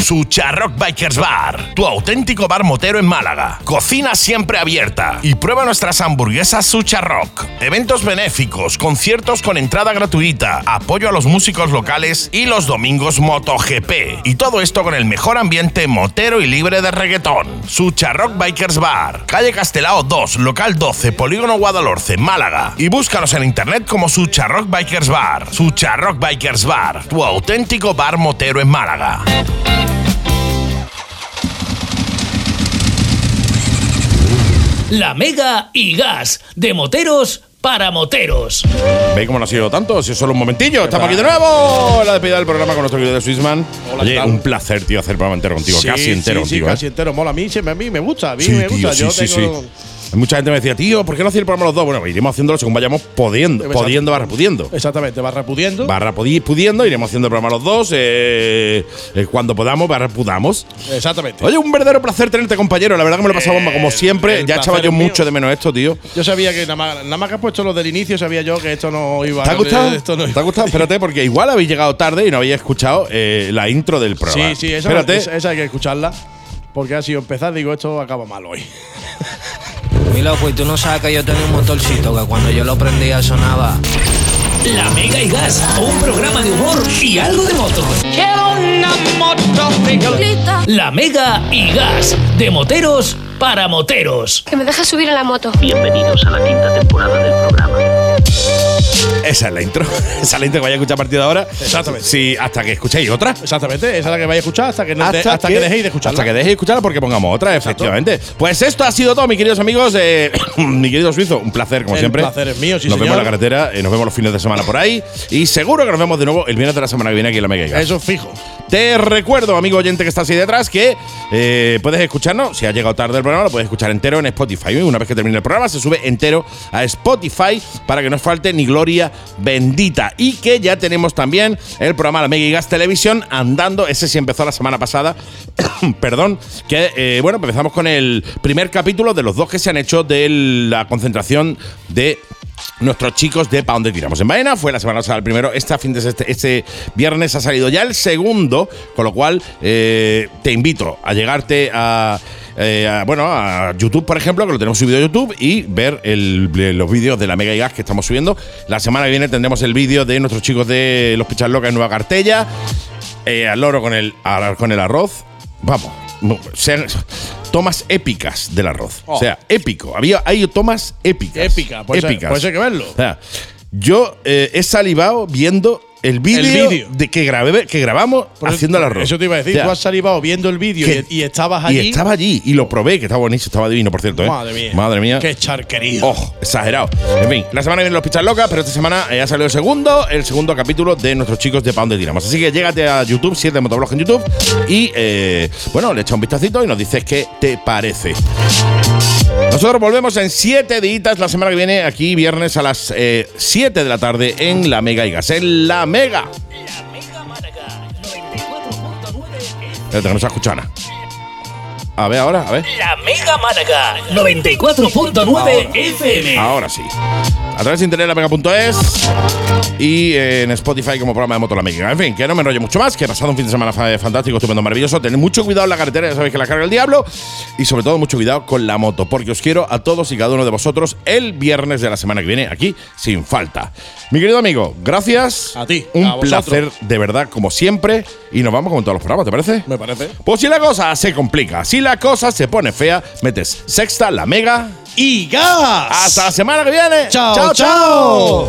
Sucharrock Bikers Bar, tu auténtico bar motero en Málaga. Cocina siempre abierta y prueba nuestras hamburguesas Sucharrock. Eventos benéficos, conciertos con entrada gratuita, apoyo a los músicos locales y los domingos MotoGP. Y todo esto con el mejor ambiente motero y libre de reggaetón. Sucharrock Bikers Bar, calle Castelao 2, local 12, Polígono Guadalhorce, Málaga. Y búscanos en internet como Sucharrock Bikers Bar. Sucharrock Bikers Bar, tu auténtico bar motero en Málaga. La Mega y Gas, de moteros para moteros. ¿Veis cómo no ha sido tanto? Si es solo un momentillo. Estamos aquí de nuevo. en La despedida del programa con nuestro querido de Swissman. Hola, Oye, un placer, tío, hacer el programa entero contigo. Sí, casi entero sí, sí, contigo. ¿eh? casi entero. Mola a mí, siempre a mí me gusta. A mí Sí, me tío, gusta. sí, Yo sí, tengo. Mucha gente me decía, tío, ¿por qué no hacéis el programa los dos? Bueno, iremos haciéndolo según vayamos pudiendo, pudiendo, barra pudiendo. Exactamente, barra pudiendo. Barra pudi- pudiendo, iremos haciendo el programa los dos. eh, eh, cuando podamos, barra pudamos. Exactamente. Oye, un verdadero placer tenerte, compañero. La verdad que me lo he pasado bomba, como El- siempre. el ya echaba yo mío. mucho de menos esto, tío. Yo sabía que nada más, nada más que has puesto lo del inicio, sabía yo que esto no iba ¿Te ha gustado? Esto no ¿Te ha gustado? Espérate, porque igual habéis llegado tarde y no habéis escuchado eh, la intro del programa. Sí, sí, esa, Espérate. esa- esa hay que escucharla. Porque ha sido empezar, digo, esto acaba mal hoy. Mi loco, y tú no sabes que yo tenía un motorcito que cuando yo lo prendía sonaba. La Mega y Gas, un programa de humor y algo de motos. La Mega y Gas, de moteros para moteros. Que me dejes subir en la moto. Bienvenidos a la quinta temporada del programa. Esa es la intro. Esa es la intro que vais a escuchar a partir de ahora. Exactamente. Sí, hasta que escuchéis otra. Exactamente, esa es la que vais a escuchar hasta que, no- de- hasta que, dejéis de escucharla. Hasta que dejéis de escucharla porque pongamos otra, efectivamente. Pues esto ha sido todo, mis queridos amigos. Eh, mi querido Suizo, un placer, como El siempre. placer es mío, sí, Nos vemos en la carretera, eh, nos vemos los fines de semana por ahí. Y seguro que nos vemos de nuevo el viernes de la semana que viene aquí en la Mega. Eso es fijo. Te recuerdo, amigo oyente que estás ahí detrás, que eh, puedes escucharnos, si has llegado tarde el programa, lo puedes escuchar entero en Spotify. Una vez que termine el programa, se sube entero a Spotify para que no os falte ni gloria bendita. Y que ya tenemos también el programa La Mega Gas Televisión andando. Ese sí empezó la semana pasada. Perdón. Que, eh, bueno, empezamos con el primer capítulo de los dos que se han hecho de la concentración de nuestros chicos de Pa' Donde Tiramos en Baena. Fue la semana pasada el primero. Este, fin de este, este viernes ha salido ya el segundo, con lo cual eh, te invito a llegarte a. eh, bueno, a YouTube, por ejemplo, que lo tenemos subido a YouTube, y ver el- los vídeos de la Mega y Gas que estamos subiendo. La semana que viene tendremos el vídeo de nuestros chicos de Los Pichas Locas en Nueva Cartella, eh, al loro con el, al- con el arroz. Vamos, sean tomas épicas del arroz. O sea, épico. Había, hay tomas épicas. Épica, pues, épicas. pues hay que verlo. O sea, yo eh, he salivado viendo el vídeo de que grabé, que grabamos Por haciendo el arroz. Eso te iba a decir. Tú has salivado viendo el vídeo y, y estabas allí. Y estaba allí y lo probé, que estaba buenísimo, estaba divino, por cierto. ¿eh? Madre mía. Madre mía. Qué charquería. Oh, exagerado. En fin, la semana viene los pizzas locas, pero esta semana eh, ha salido el segundo, el segundo capítulo de nuestros chicos de Pound de Tiramos. Así que llégate a YouTube, 7 Motoblog en YouTube, y eh, bueno, le echa un vistacito y nos dices qué te parece. Nosotros volvemos en 7 días la semana que viene, aquí viernes a las 7 de la tarde en La Mega y Gas. En La Mega. La Mega Málaga 94.9 Espérate, que no se escucha nada. A ver, ahora, a ver. La Mega Málaga 94.9 FM. Ahora sí. A través de internet lamega.es y eh, en Spotify como programa de Moto La Mega. En fin, que no me enrollo mucho más, que he pasado un fin de semana fa- fantástico, estupendo, maravilloso. Tened mucho cuidado en la carretera, ya sabéis que la carga el diablo. Y sobre todo, mucho cuidado con la moto, porque os quiero a todos y cada uno de vosotros el viernes de la semana que viene aquí, sin falta. Mi querido amigo, gracias. A ti, Un a placer de verdad, como siempre. Y nos vamos con todos los programas, ¿te parece? Me parece. Pues si la cosa se complica, si la la cosa se pone fea, metes sexta, la mega y gas. Hasta la semana que viene. chao. chao. chao.